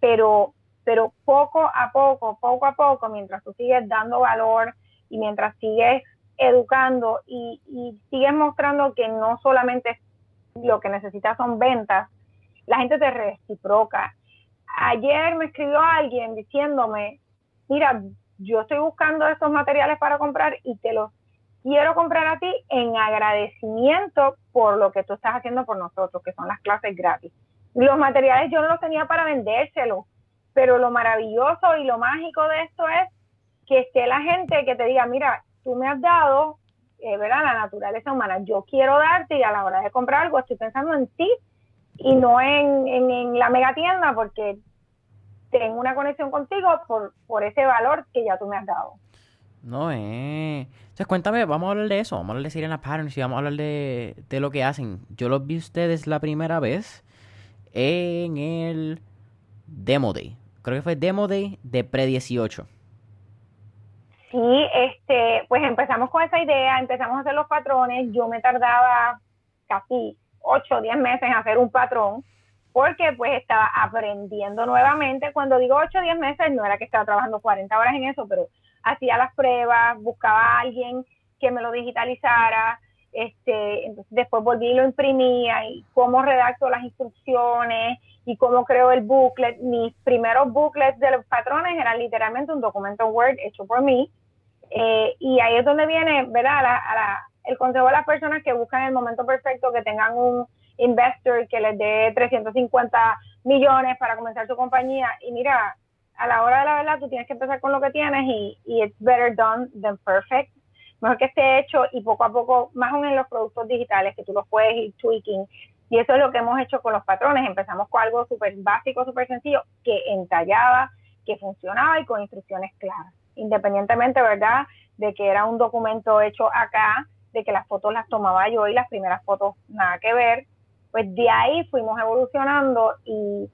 pero pero poco a poco, poco a poco, mientras tú sigues dando valor y mientras sigues educando y, sigues mostrando que no solamente lo que necesitas son ventas, la gente te reciproca. Ayer me escribió alguien diciéndome, mira, yo estoy buscando estos materiales para comprar y te los quiero comprar a ti en agradecimiento por lo que tú estás haciendo por nosotros, que son las clases gratis. Los materiales yo no los tenía para vendérselos, pero lo maravilloso y lo mágico de esto es que esté la gente que te diga, mira, tú me has dado, eh, ¿verdad? La naturaleza humana, yo quiero darte y a la hora de comprar algo estoy pensando en ti y no en, en, la mega tienda porque tengo una conexión contigo por, por ese valor que ya tú me has dado. No, eh. Entonces, cuéntame, vamos a hablar de eso. Vamos a hablar de Sirena Patterns y vamos a hablar de, de lo que hacen. Yo los vi ustedes la primera vez en el Demo Day creo que fue Demo Day de Pre-18. Sí, este, pues empezamos con esa idea, empezamos a hacer los patrones. Yo me tardaba casi 8 o 10 meses hacer un patrón, porque pues estaba aprendiendo nuevamente. Cuando digo 8 o 10 meses, no era que estaba trabajando 40 horas en eso, pero hacía las pruebas, buscaba a alguien que me lo digitalizara, este, después volví y lo imprimía y cómo redacto las instrucciones y cómo creo el booklet. Mis primeros booklets de los patrones eran literalmente un documento Word hecho por mí. Eh, y ahí es donde viene, ¿verdad? El consejo de las personas que buscan el momento perfecto, que tengan un investor que les dé 350 millones para comenzar su compañía. Y mira, a la hora de la verdad, tú tienes que empezar con lo que tienes y, y it's better done than perfect. Mejor que esté hecho y poco a poco, más aún en los productos digitales, que tú los puedes ir tweaking. Y eso es lo que hemos hecho con los patrones. Empezamos con algo súper básico, súper sencillo, que entallaba, que funcionaba y con instrucciones claras. Independientemente, ¿verdad?, de que era un documento hecho acá, de que las fotos las tomaba yo y las primeras fotos nada que ver. Pues de ahí fuimos evolucionando y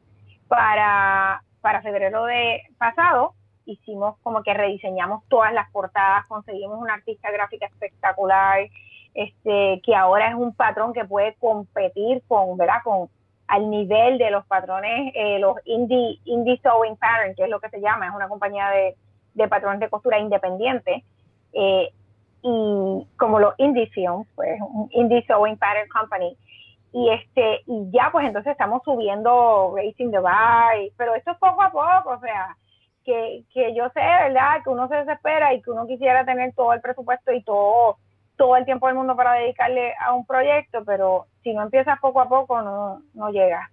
para para febrero de pasado hicimos como que rediseñamos todas las portadas, conseguimos una artista gráfica espectacular, este, que ahora es un patrón que puede competir con, ¿verdad? Con al nivel de los patrones, eh, los indie, indie sewing pattern, que es lo que se llama, es una compañía de, de patrones de costura independiente, eh, y como los indie films, pues un indie sewing pattern company, y este y ya pues entonces estamos subiendo Racing the Bar, pero esto es poco a poco, o sea, que, que yo sé, ¿verdad? Que uno se desespera y que uno quisiera tener todo el presupuesto y todo todo el tiempo del mundo para dedicarle a un proyecto, pero si no empiezas poco a poco no, no llega.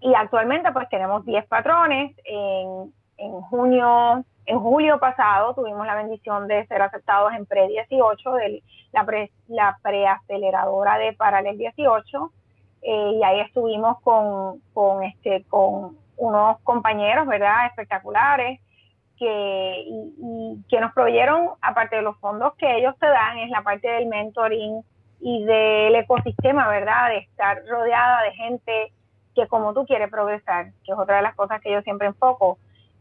Y actualmente pues tenemos 10 patrones, en, en junio en julio pasado tuvimos la bendición de ser aceptados en Pre-18, de la, pre, la preaceleradora de Paralel 18, eh, y ahí estuvimos con, con, este, con unos compañeros, ¿verdad?, espectaculares, que, y, que nos proveyeron, aparte de los fondos que ellos te dan, es la parte del mentoring y del ecosistema, ¿verdad?, de estar rodeada de gente que como tú quieres progresar, que es otra de las cosas que yo siempre enfoco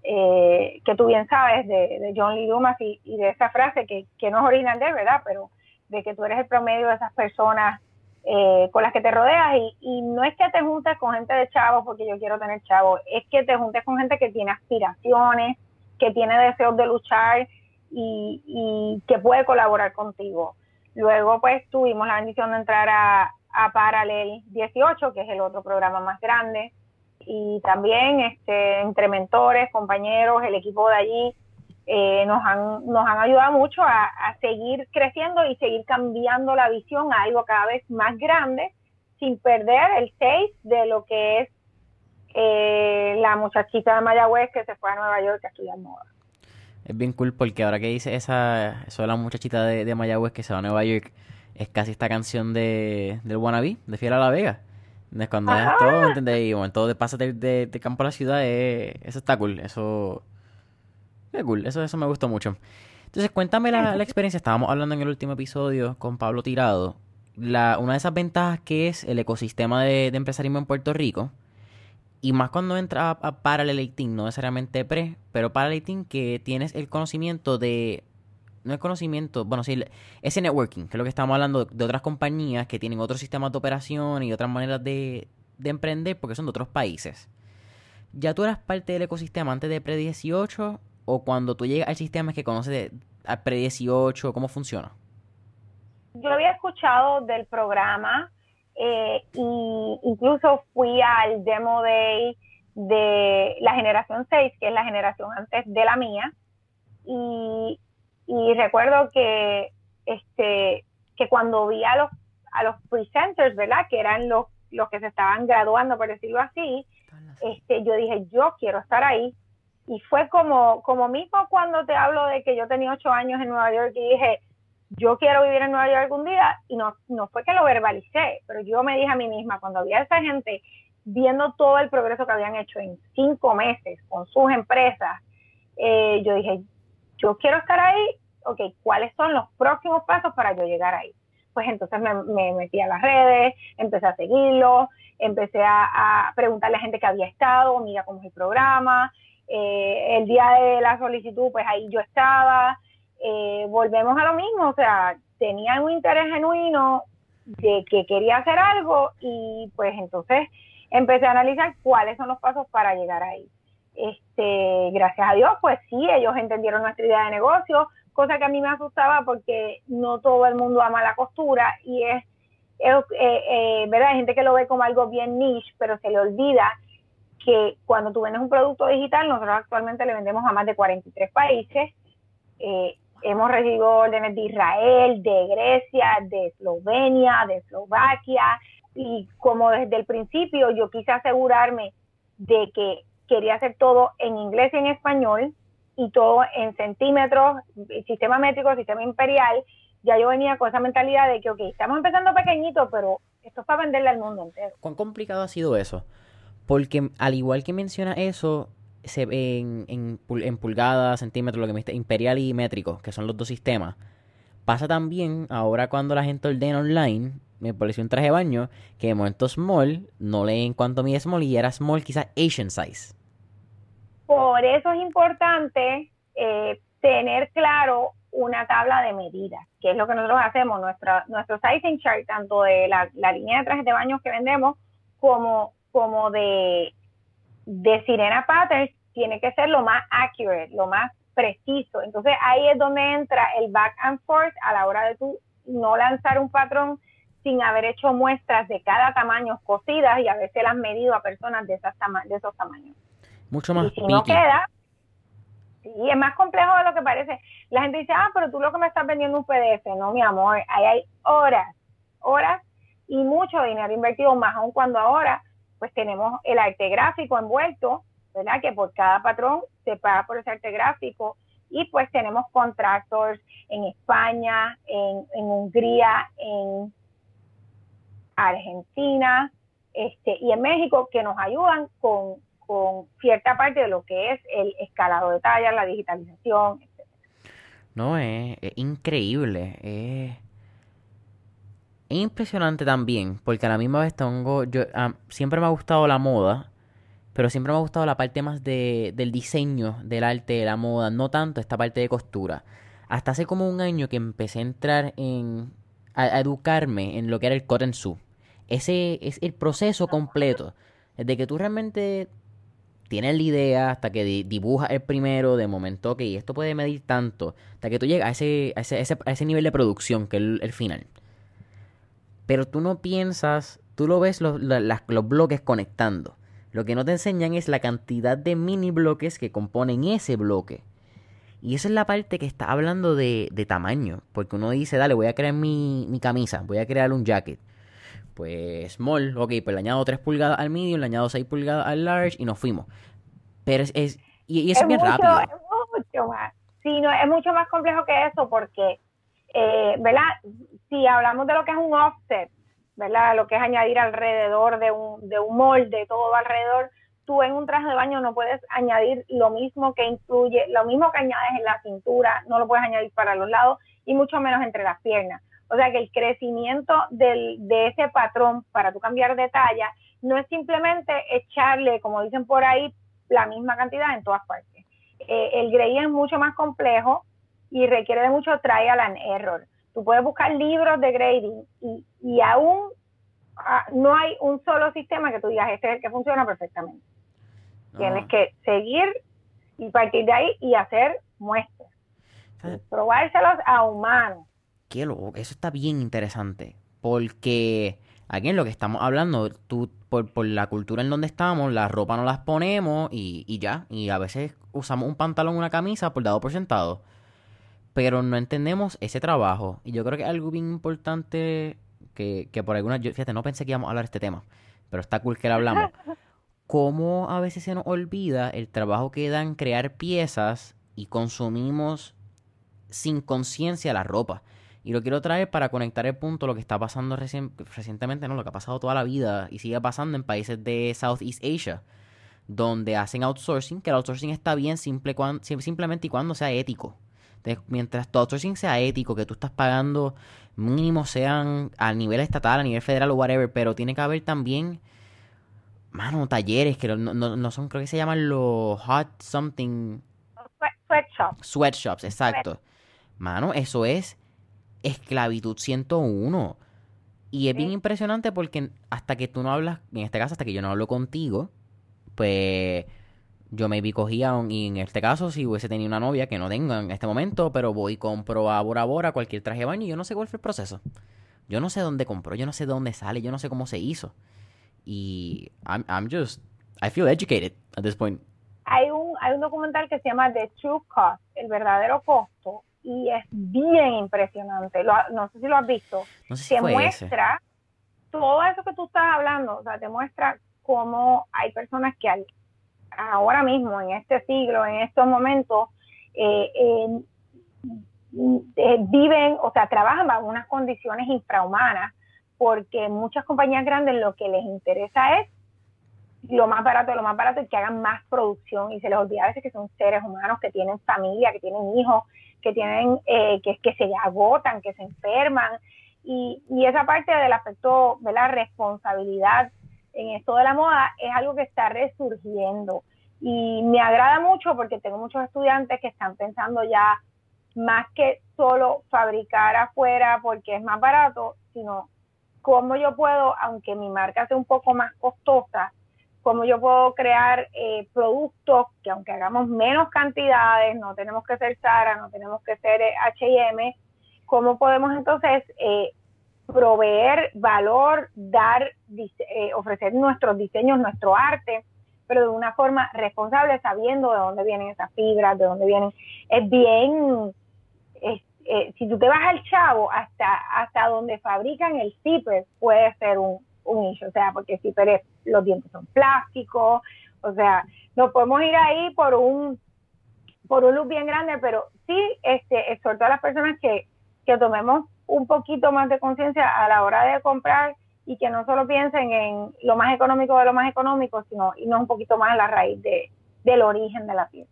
eh, que tú bien sabes de, John Lee Dumas y, de esa frase que, no es original de él, ¿verdad? Pero de que tú eres el promedio de esas personas eh, con las que te rodeas y, y, no es que te juntes con gente de chavos porque yo quiero tener chavos, es que te juntes con gente que tiene aspiraciones, que tiene deseos de luchar y, y que puede colaborar contigo. Luego pues tuvimos la bendición de entrar a, a Paralel 18, que es el otro programa más grande, y también este, entre mentores, compañeros, el equipo de allí, eh, nos, han, nos han ayudado mucho a, seguir creciendo y seguir cambiando la visión a algo cada vez más grande sin perder el 6 de lo que es eh, la muchachita de Mayagüez que se fue a Nueva York a estudiar moda. Es bien cool porque ahora que dice esa, eso de la muchachita de, de Mayagüez que se va a Nueva York, es casi esta canción de, del Wannabe, de Fiel a la Vega. Cuando es todo, ¿entendés? Y bueno, todo de pasa de, de, campo a la ciudad, eh, eso está cool. Eso. Es cool, eso, eso me gustó mucho. Entonces, cuéntame la, la, experiencia. Estábamos hablando en el último episodio con Pablo Tirado. La, una de esas ventajas que es el ecosistema de, de empresarismo en Puerto Rico. Y más cuando entra a, a Parallel no necesariamente pre, pero Parallel que tienes el conocimiento de no es conocimiento, bueno, sí, ese networking, que es lo que estamos hablando de, otras compañías que tienen otros sistemas de operación y otras maneras de, emprender porque son de otros países. ¿Ya tú eras parte del ecosistema antes de Pre-18 o cuando tú llegas al sistema es que conoces de, Pre-18, cómo funciona? Yo había escuchado del programa eh, y incluso fui al demo day de la generación 6, que es la generación antes de la mía, y y recuerdo que este que cuando vi a los a los presenters, ¿verdad? Que eran los los que se estaban graduando, por decirlo así, este yo dije, yo quiero estar ahí. Y fue como como mismo cuando te hablo de que yo tenía ocho años en Nueva York y dije, yo quiero vivir en Nueva York algún día y no, no fue que lo verbalicé, pero yo me dije a mí misma, cuando había esa gente viendo todo el progreso que habían hecho en cinco meses con sus empresas, eh, yo dije, yo quiero estar ahí, ok, ¿cuáles son los próximos pasos para yo llegar ahí? Pues entonces me, metí a las redes, empecé a seguirlo, empecé a, preguntarle a gente que había estado, mira cómo es el programa, eh, el día de la solicitud, pues ahí yo estaba, eh, volvemos a lo mismo, o sea, tenía un interés genuino de que quería hacer algo y pues entonces empecé a analizar cuáles son los pasos para llegar ahí este, gracias a Dios, pues sí, ellos entendieron nuestra idea de negocio, cosa que a mí me asustaba porque no todo el mundo ama la costura y es, eh, eh, ¿verdad? Hay gente que lo ve como algo bien niche, pero se le olvida que cuando tú vendes un producto digital, nosotros actualmente le vendemos a más de 43 países. Eh, hemos recibido órdenes de Israel, de Grecia, de Eslovenia, de Eslovaquia, y como desde el principio yo quise asegurarme de que quería hacer todo en inglés y en español y todo en centímetros, sistema métrico, sistema imperial, ya yo venía con esa mentalidad de que, ok, estamos empezando pequeñito, pero esto es para venderle al mundo entero. ¿Cuán complicado ha sido eso? Porque al igual que menciona eso, se ve en, en, pulgadas, centímetros, lo que me dice, imperial y métrico, que son los dos sistemas. Pasa también ahora cuando la gente ordena online, me pareció un traje de baño, que de momento small, no leen cuánto mide small y era small quizás Asian size. Por eso es importante eh, tener claro una tabla de medidas, que es lo que nosotros hacemos, nuestra, nuestro sizing chart, tanto de la, la línea de trajes de baño que vendemos como, como de, de Sirena Patterns, tiene que ser lo más accurate, lo más preciso. Entonces ahí es donde entra el back and forth a la hora de tú no lanzar un patrón sin haber hecho muestras de cada tamaño cosidas y haberse las medido a personas de, esas de esos tamaños. Mucho más. Y si no queda, sí, es más complejo de lo que parece. La gente dice, ah, pero tú lo que me estás vendiendo un PDF. No, mi amor, ahí hay horas, horas y mucho dinero invertido, más aún cuando ahora pues tenemos el arte gráfico envuelto, ¿verdad? Que por cada patrón se paga por ese arte gráfico y pues tenemos contractors en España, en, en Hungría, en Argentina este, y en México que nos ayudan con, cierta parte de lo que es el escalado de tallas, la digitalización, etc. No, es, increíble. Es, impresionante también, porque a la misma vez tengo, yo siempre me ha gustado la moda, pero siempre me ha gustado la parte más de, del diseño, del arte, de la moda, no tanto esta parte de costura. Hasta hace como un año que empecé a entrar en, a, educarme en lo que era el cotton su. Ese es el proceso completo. Desde que tú realmente tienes la idea, hasta que dibujas el primero, de momento, que esto puede medir tanto, hasta que tú llegas a ese, a ese, a ese, nivel de producción, que es el, final. Pero tú no piensas, tú lo ves los, los bloques conectando. Lo que no te enseñan es la cantidad de mini bloques que componen ese bloque. Y esa es la parte que está hablando de, de tamaño. Porque uno dice, dale, voy a crear mi, mi camisa, voy a crear un jacket pues small, ok, pues le añado 3 pulgadas al medium, le añado 6 pulgadas al large y nos fuimos. Pero es, es y, es, bien rápido. Es mucho más. Sí, no, es mucho más complejo que eso porque, eh, ¿verdad? Si hablamos de lo que es un offset, ¿verdad? Lo que es añadir alrededor de un, de un molde, todo alrededor, tú en un traje de baño no puedes añadir lo mismo que incluye, lo mismo que añades en la cintura, no lo puedes añadir para los lados y mucho menos entre las piernas. O sea que el crecimiento del, de ese patrón para tú cambiar de talla no es simplemente echarle, como dicen por ahí, la misma cantidad en todas partes. Eh, el grading es mucho más complejo y requiere de mucho trial and error. Tú puedes buscar libros de grading y, y aún ah, no hay un solo sistema que tú digas, este es el que funciona perfectamente. Tienes que seguir y partir de ahí y hacer muestras. probárselos a humanos eso está bien interesante. Porque aquí en lo que estamos hablando, tú, por, por, la cultura en donde estamos, la ropa no las ponemos y, y ya. Y a veces usamos un pantalón, una camisa por dado por sentado. Pero no entendemos ese trabajo. Y yo creo que es algo bien importante que, que por alguna... Yo, fíjate, no pensé que íbamos a hablar de este tema. Pero está cool que lo hablamos. *laughs* Cómo a veces se nos olvida el trabajo que dan crear piezas y consumimos sin conciencia la ropa. Y lo quiero traer para conectar el punto, lo que está pasando recientemente, ¿no? Lo que ha pasado toda la vida y sigue pasando en países de Southeast Asia, donde hacen outsourcing, que el outsourcing está bien simple simplemente y cuando sea ético. Mientras tu outsourcing sea ético, que tú estás pagando mínimo sean a nivel estatal, a nivel federal o whatever, pero tiene que haber también, mano, talleres que no, no, son, creo que se llaman los hot something. Sweatshops. Sweatshops, exacto. Mano, eso es esclavitud 101. Y es bien impresionante porque hasta que tú no hablas, en este caso, hasta que yo no hablo contigo, pues yo maybe cogía, un, y en este caso, si hubiese tenido una novia que no tengo en este momento, pero voy y compro a Bora Bora cualquier traje de baño y yo no sé cuál fue el proceso. Yo no sé dónde compró, yo no sé dónde sale, yo no sé cómo se hizo. Y I'm, I'm just, I feel educated at this point. Hay un, hay un documental que se llama The True Cost, el verdadero costo, y es bien impresionante. no sé si lo has visto. No sé si te muestra todo eso que tú estás hablando, o sea, te muestra cómo hay personas que al, ahora mismo, en este siglo, en estos momentos, eh, eh, viven, o sea, trabajan bajo unas condiciones infrahumanas, porque muchas compañías grandes lo que les interesa es lo más barato, lo más barato y que hagan más producción y se les olvida a veces que son seres humanos que tienen familia, que tienen hijos, que tienen, eh, que, que se agotan, que se enferman y, y esa parte del aspecto de la responsabilidad en esto de la moda es algo que está resurgiendo. Y me agrada mucho porque tengo muchos estudiantes que están pensando ya más que solo fabricar afuera porque es más barato, sino cómo yo puedo, aunque mi marca sea un poco más costosa, cómo yo puedo crear eh, productos que aunque hagamos menos cantidades, no tenemos que ser Sara, no tenemos que ser H&M, cómo podemos entonces eh, proveer valor, dar, eh, ofrecer nuestros diseños, nuestro arte, pero de una forma responsable, sabiendo de dónde vienen esas fibras, de dónde vienen. Es bien, si tú te vas al chavo, hasta, hasta donde fabrican el zipper, puede ser un, un issue, o sea, porque si pero los dientes son plásticos, o sea, no podemos ir ahí por un por un look bien grande, pero sí este exhorto a las personas que, que tomemos un poquito más de conciencia a la hora de comprar y que no solo piensen en lo más económico de lo más económico, sino y no un poquito más a la raíz de, del origen de la pieza.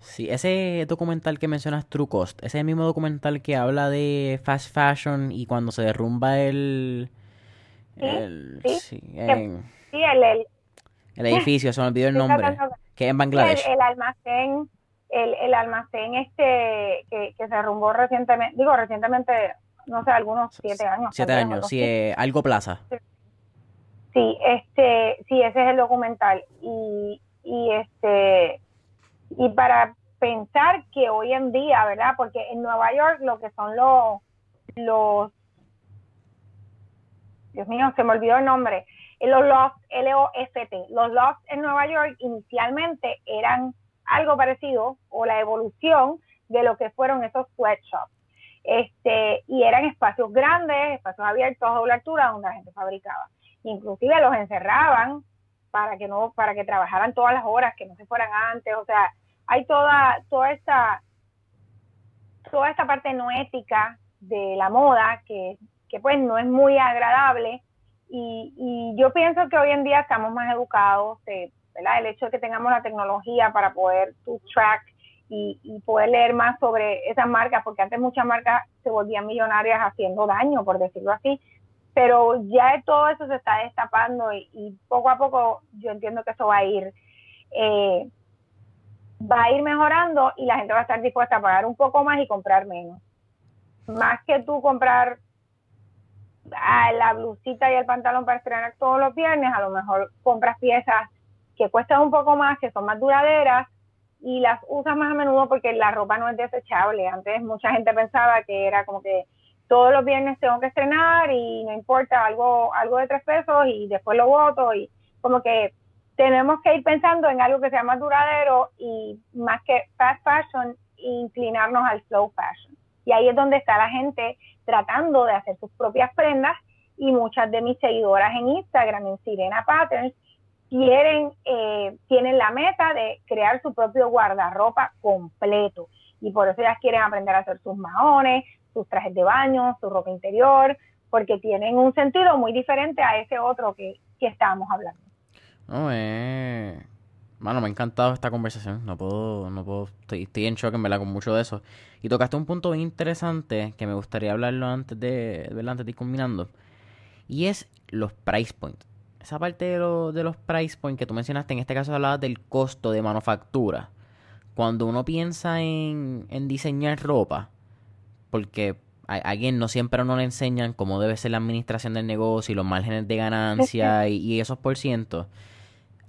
Sí, ese documental que mencionas, True Cost, ese mismo documental que habla de fast fashion y cuando se derrumba el, el, sí, el, el, edificio, se me olvidó el *laughs* nombre, que es en Bangladesh. El, almacén, el, el almacén este que, que se derrumbó recientemente, digo recientemente, no sé, algunos siete años. Siete años, sí, eh, algo plaza. Sí. este, sí, ese es el documental. Y, y este, y para pensar que hoy en día, ¿verdad? Porque en Nueva York lo que son los, los Dios mío, se me olvidó el nombre, eh, los Loft, L-O-F-T. Los Loft en Nueva York inicialmente eran algo parecido o la evolución de lo que fueron esos sweatshops. Este, y eran espacios grandes, espacios abiertos a doble altura donde la gente fabricaba. Inclusive los encerraban para que no, para que trabajaran todas las horas, que no se fueran antes, o sea, hay toda, toda esta, toda esta parte no ética de la moda que que pues no es muy agradable. Y, yo pienso que hoy en día estamos más educados, ¿verdad? El hecho de que tengamos la tecnología para poder to track y, y, poder leer más sobre esas marcas, porque antes muchas marcas se volvían millonarias haciendo daño, por decirlo así, pero ya todo eso se está destapando y, poco a poco yo entiendo que eso va a ir eh, va a ir mejorando y la gente va a estar dispuesta a pagar un poco más y comprar menos. Más que tú comprar la blusita y el pantalón para estrenar todos los viernes, a lo mejor compras piezas que cuestan un poco más, que son más duraderas y las usas más a menudo porque la ropa no es desechable. Antes mucha gente pensaba que era como que todos los viernes tengo que estrenar y no importa algo algo de tres pesos y después lo voto y como que tenemos que ir pensando en algo que sea más duradero y más que fast fashion inclinarnos al slow fashion. Y ahí es donde está la gente tratando de hacer sus propias prendas y muchas de mis seguidoras en Instagram, en Sirena Patterns, quieren, eh, tienen la meta de crear su propio guardarropa completo y por eso ellas quieren aprender a hacer sus maones, sus trajes de baño, su ropa interior, porque tienen un sentido muy diferente a ese otro que, que estábamos hablando. No, eh, Mano, me ha encantado esta conversación. No puedo, no puedo, estoy, en shock en verdad con mucho de eso. Y tocaste un punto interesante que me gustaría hablarlo antes de, antes de ir combinando. Y es los price points. Esa parte de, de los price points que tú mencionaste, en este caso hablabas del costo de manufactura. Cuando uno piensa en, en diseñar ropa, porque a alguien no siempre a uno le enseñan cómo debe ser la administración del negocio y los márgenes de ganancia y, y esos por cientos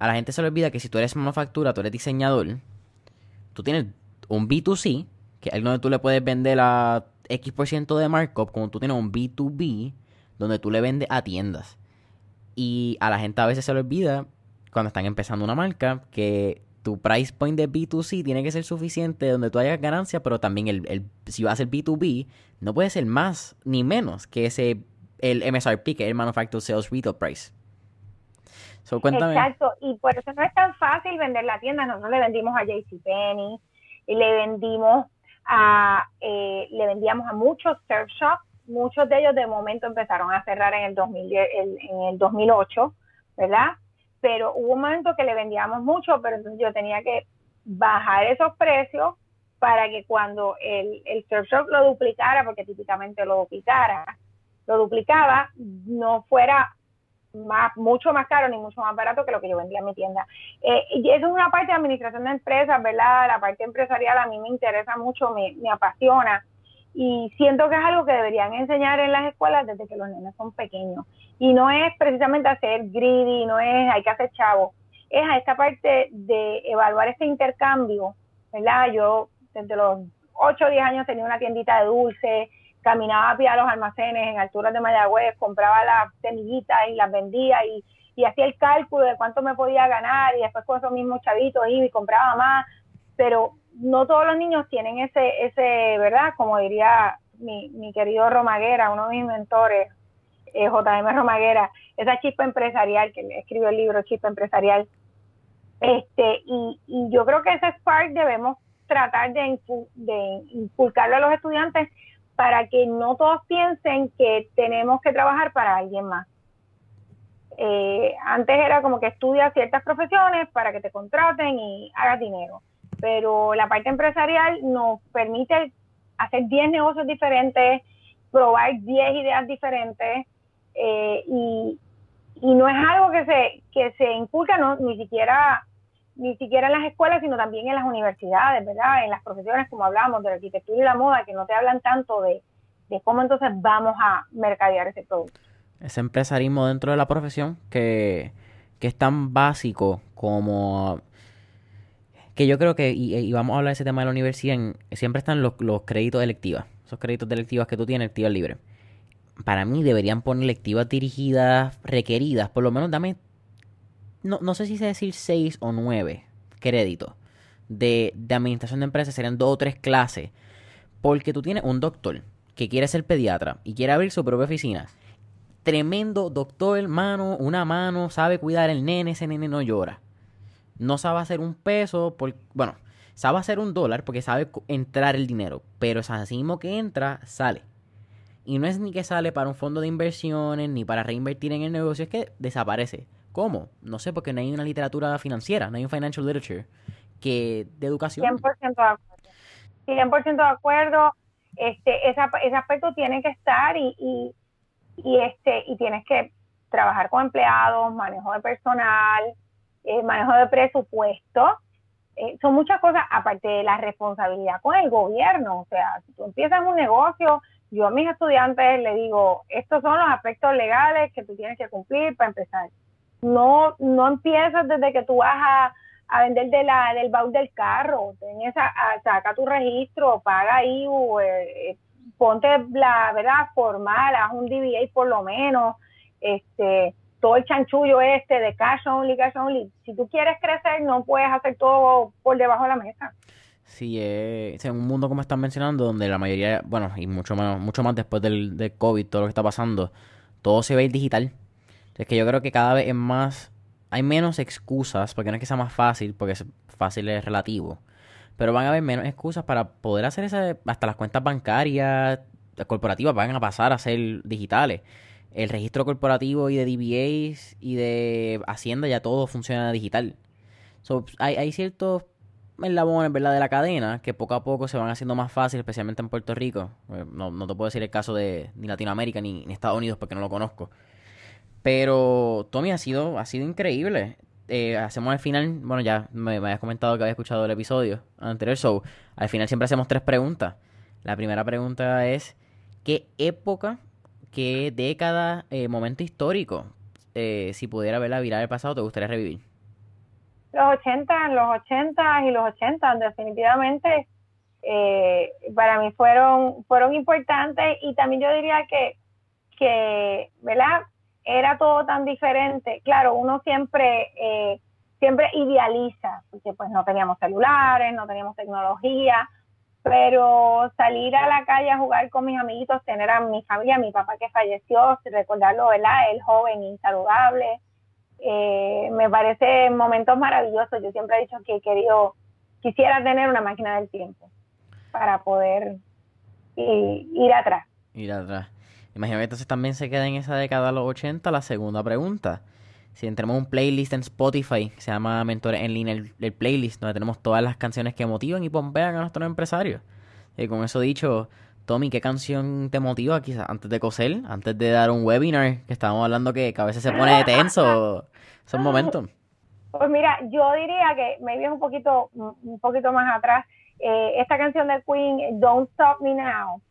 a la gente se le olvida que si tú eres manufactura, tú eres diseñador, tú tienes un B2C, que es donde tú le puedes vender a X% de markup, como tú tienes un B2B, donde tú le vendes a tiendas. Y a la gente a veces se le olvida, cuando están empezando una marca, que tu price point de B2C tiene que ser suficiente donde tú hayas ganancia, pero también el, el, si vas a ser B2B, no puede ser más ni menos que ese el MSRP, que es el Manufactured Sales Retail Price. Exacto, y por eso no es tan fácil vender la tienda. Nosotros le vendimos a JCPenney y le vendimos a, eh, le vendíamos a muchos surf shops. Muchos de ellos de momento empezaron a cerrar en el, 2010, en el 2008, ¿verdad? Pero hubo un momento que le vendíamos mucho, pero entonces yo tenía que bajar esos precios para que cuando el, el shop lo duplicara, porque típicamente lo duplicara, lo duplicaba, no fuera más, mucho más caro ni mucho más barato que lo que yo vendía en mi tienda. Eh, y eso es una parte de administración de empresas, ¿verdad? La parte empresarial a mí me interesa mucho, me, me apasiona y siento que es algo que deberían enseñar en las escuelas desde que los niños son pequeños. Y no es precisamente hacer greedy, no es hay que hacer chavo, es a esta parte de evaluar este intercambio, ¿verdad? Yo desde los 8 o 10 años tenía una tiendita de dulce, caminaba a pie a los almacenes en alturas de Mayagüez, compraba las semillitas y las vendía y, y hacía el cálculo de cuánto me podía ganar y después con esos mismos chavitos iba y compraba más, pero no todos los niños tienen ese, ese ¿verdad? Como diría mi, mi querido Romaguera, uno de mis mentores, eh, JM Romaguera, esa chispa empresarial que escribió el libro Chispa Empresarial. Este, y, yo creo que ese spark debemos tratar de, de inculcarlo a los estudiantes para que no todos piensen que tenemos que trabajar para alguien más. Eh, antes era como que estudias ciertas profesiones para que te contraten y hagas dinero, pero la parte empresarial nos permite hacer 10 negocios diferentes, probar 10 ideas diferentes eh, y, no es algo que se, que se inculca ni siquiera ni siquiera en las escuelas, sino también en las universidades, ¿verdad? En las profesiones, como hablamos, de la arquitectura y la moda, que no te hablan tanto de, cómo entonces vamos a mercadear ese producto. Ese empresarismo dentro de la profesión que, es tan básico como que yo creo que, y, vamos a hablar de ese tema de la universidad, siempre están los, créditos electivos, esos créditos de electivas que tú tienes, electivas libres. Para mí deberían poner electivas dirigidas, requeridas, por lo menos dame no, no sé si sé decir 6 o 9 créditos de, administración de empresas, serían dos o tres clases. Porque tú tienes un doctor que quiere ser pediatra y quiere abrir su propia oficina. Tremendo doctor, mano, una mano, sabe cuidar el nene, ese nene no llora. No sabe hacer un peso, por, bueno, sabe hacer un dólar porque sabe entrar el dinero, pero es así mismo que entra, sale. Y no es ni que sale para un fondo de inversiones, ni para reinvertir en el negocio, es que desaparece. ¿Cómo? No sé, porque no hay una literatura financiera, no hay un financial literature que de educación. 100% de acuerdo. 100% de acuerdo. Este, ese aspecto tiene que estar y, y, y, este, y tienes que trabajar con empleados, manejo de personal, eh, manejo de presupuesto. Eh, son muchas cosas, aparte de la responsabilidad con el gobierno. O sea, si tú empiezas un negocio, yo a mis estudiantes le digo, estos son los aspectos legales que tú tienes que cumplir para empezar no, no empiezas desde que tú vas a, vender de la, del baúl del carro, ten saca tu registro, paga ahí, eh, eh, ponte la verdad formal, haz un DBA por lo menos, este, todo el chanchullo este de cash only, cash only. Si tú quieres crecer, no puedes hacer todo por debajo de la mesa. Sí, es, un mundo como están mencionando, donde la mayoría, bueno, y mucho más, mucho más después del, del COVID, todo lo que está pasando, todo se ve digital. Es que yo creo que cada vez es más. Hay menos excusas, porque no es que sea más fácil, porque es fácil es relativo. Pero van a haber menos excusas para poder hacer esa. Hasta las cuentas bancarias corporativas van a pasar a ser digitales. El registro corporativo y de DBAs y de Hacienda ya todo funciona digital. hay, hay ciertos eslabones ¿verdad? de la cadena que poco a poco se van haciendo más fáciles, especialmente en Puerto Rico. Eh, no, no te puedo decir el caso de ni Latinoamérica ni, ni Estados Unidos porque no lo conozco. Pero, Tommy, ha sido, ha sido increíble. Eh, hacemos al final, bueno, ya me, habías comentado que había escuchado el episodio anterior, so, al final siempre hacemos tres preguntas. La primera pregunta es, ¿qué época, qué década, eh, momento histórico, eh, si pudiera verla virar el pasado, te gustaría revivir? los 80, los 80 y los 80, definitivamente eh, para mí fueron, fueron importantes y también yo diría que, que, ¿verdad? Era todo tan diferente. Claro, uno siempre, eh, siempre idealiza, porque pues no teníamos celulares, no teníamos tecnología, pero salir a la calle a jugar con mis amiguitos, tener a mi familia, a mi papá que falleció, recordarlo, ¿verdad? El joven insaludable, eh, me parece momentos maravillosos. Yo siempre he dicho que he querido, quisiera tener una máquina del tiempo para poder ir atrás. Ir atrás. Imagino que entonces también se queda en esa década de los 80 la segunda pregunta. Si entremos un playlist en Spotify que se llama Mentores en línea, el, playlist, donde tenemos todas las canciones que motivan y pompean a nuestros empresarios. Y con eso dicho, Tommy, ¿qué canción te motiva quizás antes de coser, antes de dar un webinar? Que estábamos hablando que, a veces se pone tenso esos momentos. Pues mira, yo diría que me es un poquito, un poquito más atrás. Eh, esta canción de Queen, Don't Stop Me Now,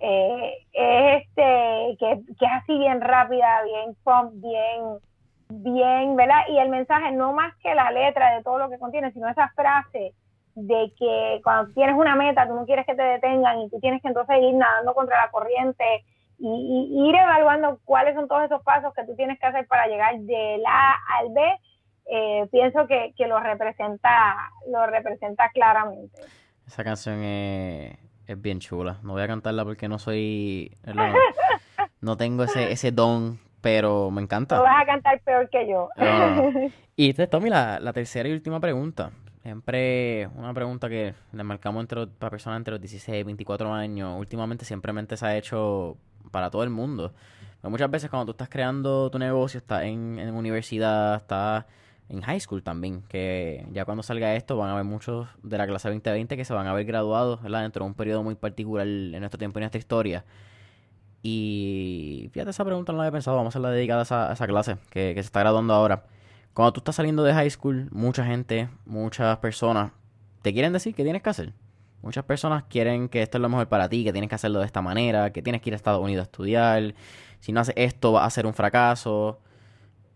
eh, es este que, que, es así bien rápida, bien pump, bien bien, ¿verdad? Y el mensaje no más que la letra de todo lo que contiene, sino esa frase de que cuando tienes una meta, tú no quieres que te detengan y tú tienes que entonces ir nadando contra la corriente y, ir evaluando cuáles son todos esos pasos que tú tienes que hacer para llegar del A al B, eh, pienso que, que, lo representa lo representa claramente. Esa canción es, es bien chula. No voy a cantarla porque no soy... *laughs* no tengo ese, ese don pero me encanta. Tú vas a cantar peor que yo. *laughs* Y este, Tommy, la, la tercera y última pregunta. Siempre una pregunta que le marcamos entre, para personas entre los 16 y 24 años. Últimamente simplemente se ha hecho para todo el mundo. Pero muchas veces cuando tú estás creando tu negocio, estás en, en universidad, estás en high school también, que ya cuando salga esto van a haber muchos de la clase 2020 que se van a ver graduados dentro de un periodo muy particular en nuestro tiempo y en nuestra historia. Y fíjate, esa pregunta no la había pensado. Vamos a hacerla dedicada a esa, clase que, se está graduando ahora. Cuando tú estás saliendo de high school, mucha gente, muchas personas te quieren decir qué tienes que hacer. Muchas personas quieren que esto es lo mejor para ti, que tienes que hacerlo de esta manera, que tienes que ir a Estados Unidos a estudiar. Si no haces esto, va a ser un fracaso.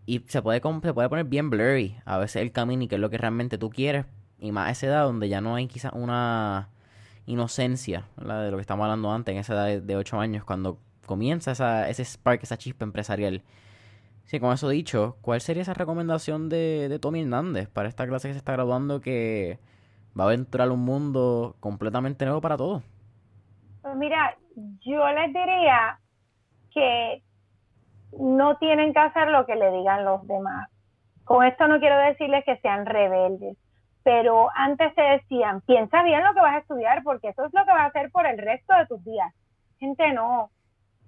Y se puede, se puede poner bien blurry a veces el camino y qué es lo que realmente tú quieres. Y más a esa edad donde ya no hay quizás una inocencia, de lo que estamos hablando antes, en esa edad de 8 años, cuando comienza esa, ese spark, esa chispa empresarial. Sí, con eso dicho, ¿cuál sería esa recomendación de, Tommy Hernández para esta clase que se está graduando que va a aventurar un mundo completamente nuevo para todos? Pues mira, yo les diría que no tienen que hacer lo que le digan los demás. Con esto no quiero decirles que sean rebeldes, pero antes se decían, piensa bien lo que vas a estudiar porque eso es lo que vas a hacer por el resto de tus días. Gente, no,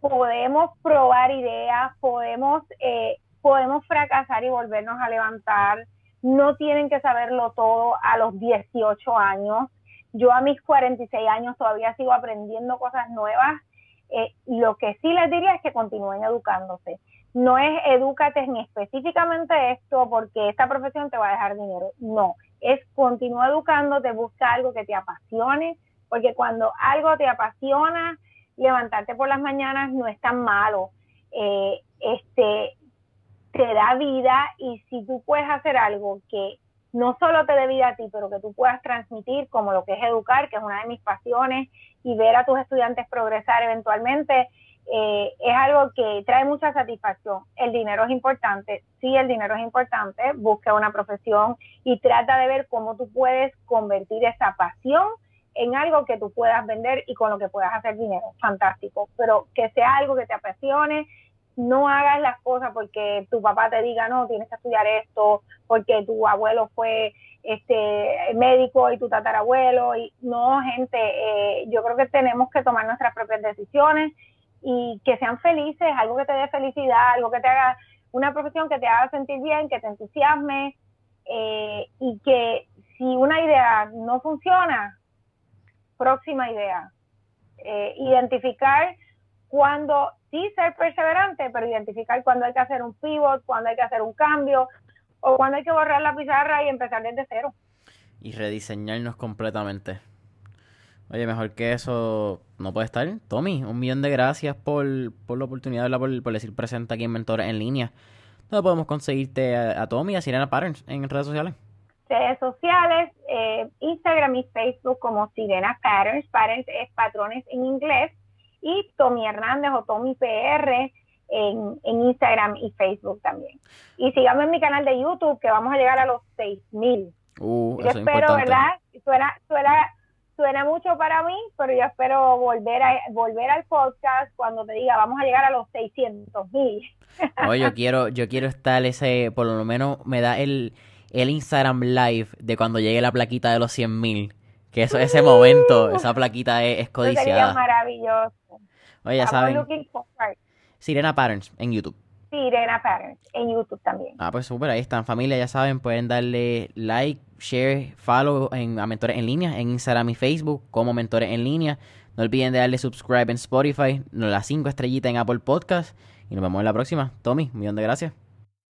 podemos probar ideas, podemos, eh, podemos fracasar y volvernos a levantar. No tienen que saberlo todo a los 18 años. Yo a mis 46 años todavía sigo aprendiendo cosas nuevas. Eh, lo que sí les diría es que continúen educándose. No es edúcate ni específicamente esto porque esta profesión te va a dejar dinero. No, es continúa educándote, busca algo que te apasione, porque cuando algo te apasiona, levantarte por las mañanas no es tan malo. Eh, este, te da vida y si tú puedes hacer algo que no solo te dé vida a ti, pero que tú puedas transmitir como lo que es educar, que es una de mis pasiones, y ver a tus estudiantes progresar eventualmente, eh, es algo que trae mucha satisfacción. El dinero es importante, sí, el dinero es importante, busca una profesión y trata de ver cómo tú puedes convertir esa pasión en algo que tú puedas vender y con lo que puedas hacer dinero. Fantástico. Pero que sea algo que te apasione. No hagas las cosas porque tu papá te diga, no, tienes que estudiar esto, porque tu abuelo fue este médico y tu tatarabuelo. Y no, gente, eh, yo creo que tenemos que tomar nuestras propias decisiones y que sean felices, algo que te dé felicidad, algo que te haga una profesión que te haga sentir bien, que te entusiasme eh, y que si una idea no funciona, próxima idea. Eh, identificar cuando, sí ser perseverante, pero identificar cuando hay que hacer un pivot, cuando hay que hacer un cambio, o cuando hay que borrar la pizarra y empezar desde cero. Y rediseñarnos completamente. Oye, mejor que eso no puede estar. Tommy, un millón de gracias por, por la oportunidad, por, por decir presente aquí en Mentores en línea. ¿Dónde podemos conseguirte a, Tommy y a Sirena Patterns en redes sociales? Redes sociales, eh, Instagram y Facebook como Sirena Patterns, Patterns es patrones en inglés, y Tommy Hernández o Tommy PR en, Instagram y Facebook también. Y síganme en mi canal de YouTube que vamos a llegar a los 6000. Uh, yo espero, ¿verdad? Suena, suena, suena mucho para mí, pero yo espero volver a volver al podcast cuando te diga vamos a llegar a los 600 mil. Oye, yo *laughs* quiero, yo quiero estar ese, por lo menos me da el, el Instagram Live de cuando llegue la plaquita de los 100 mil. Que eso, ese momento, esa plaquita es, codiciada. sería maravilloso. Oye, ya saben. Sirena Patterns en YouTube. Sirena Patterns en YouTube también. Ah, pues súper, ahí están. Familia, ya saben, pueden darle like, share, follow en, a Mentores en Línea, en Instagram y Facebook, como Mentores en Línea. No olviden de darle subscribe en Spotify, las cinco estrellitas en Apple Podcast. Y nos vemos en la próxima. Tommy, un millón de gracias.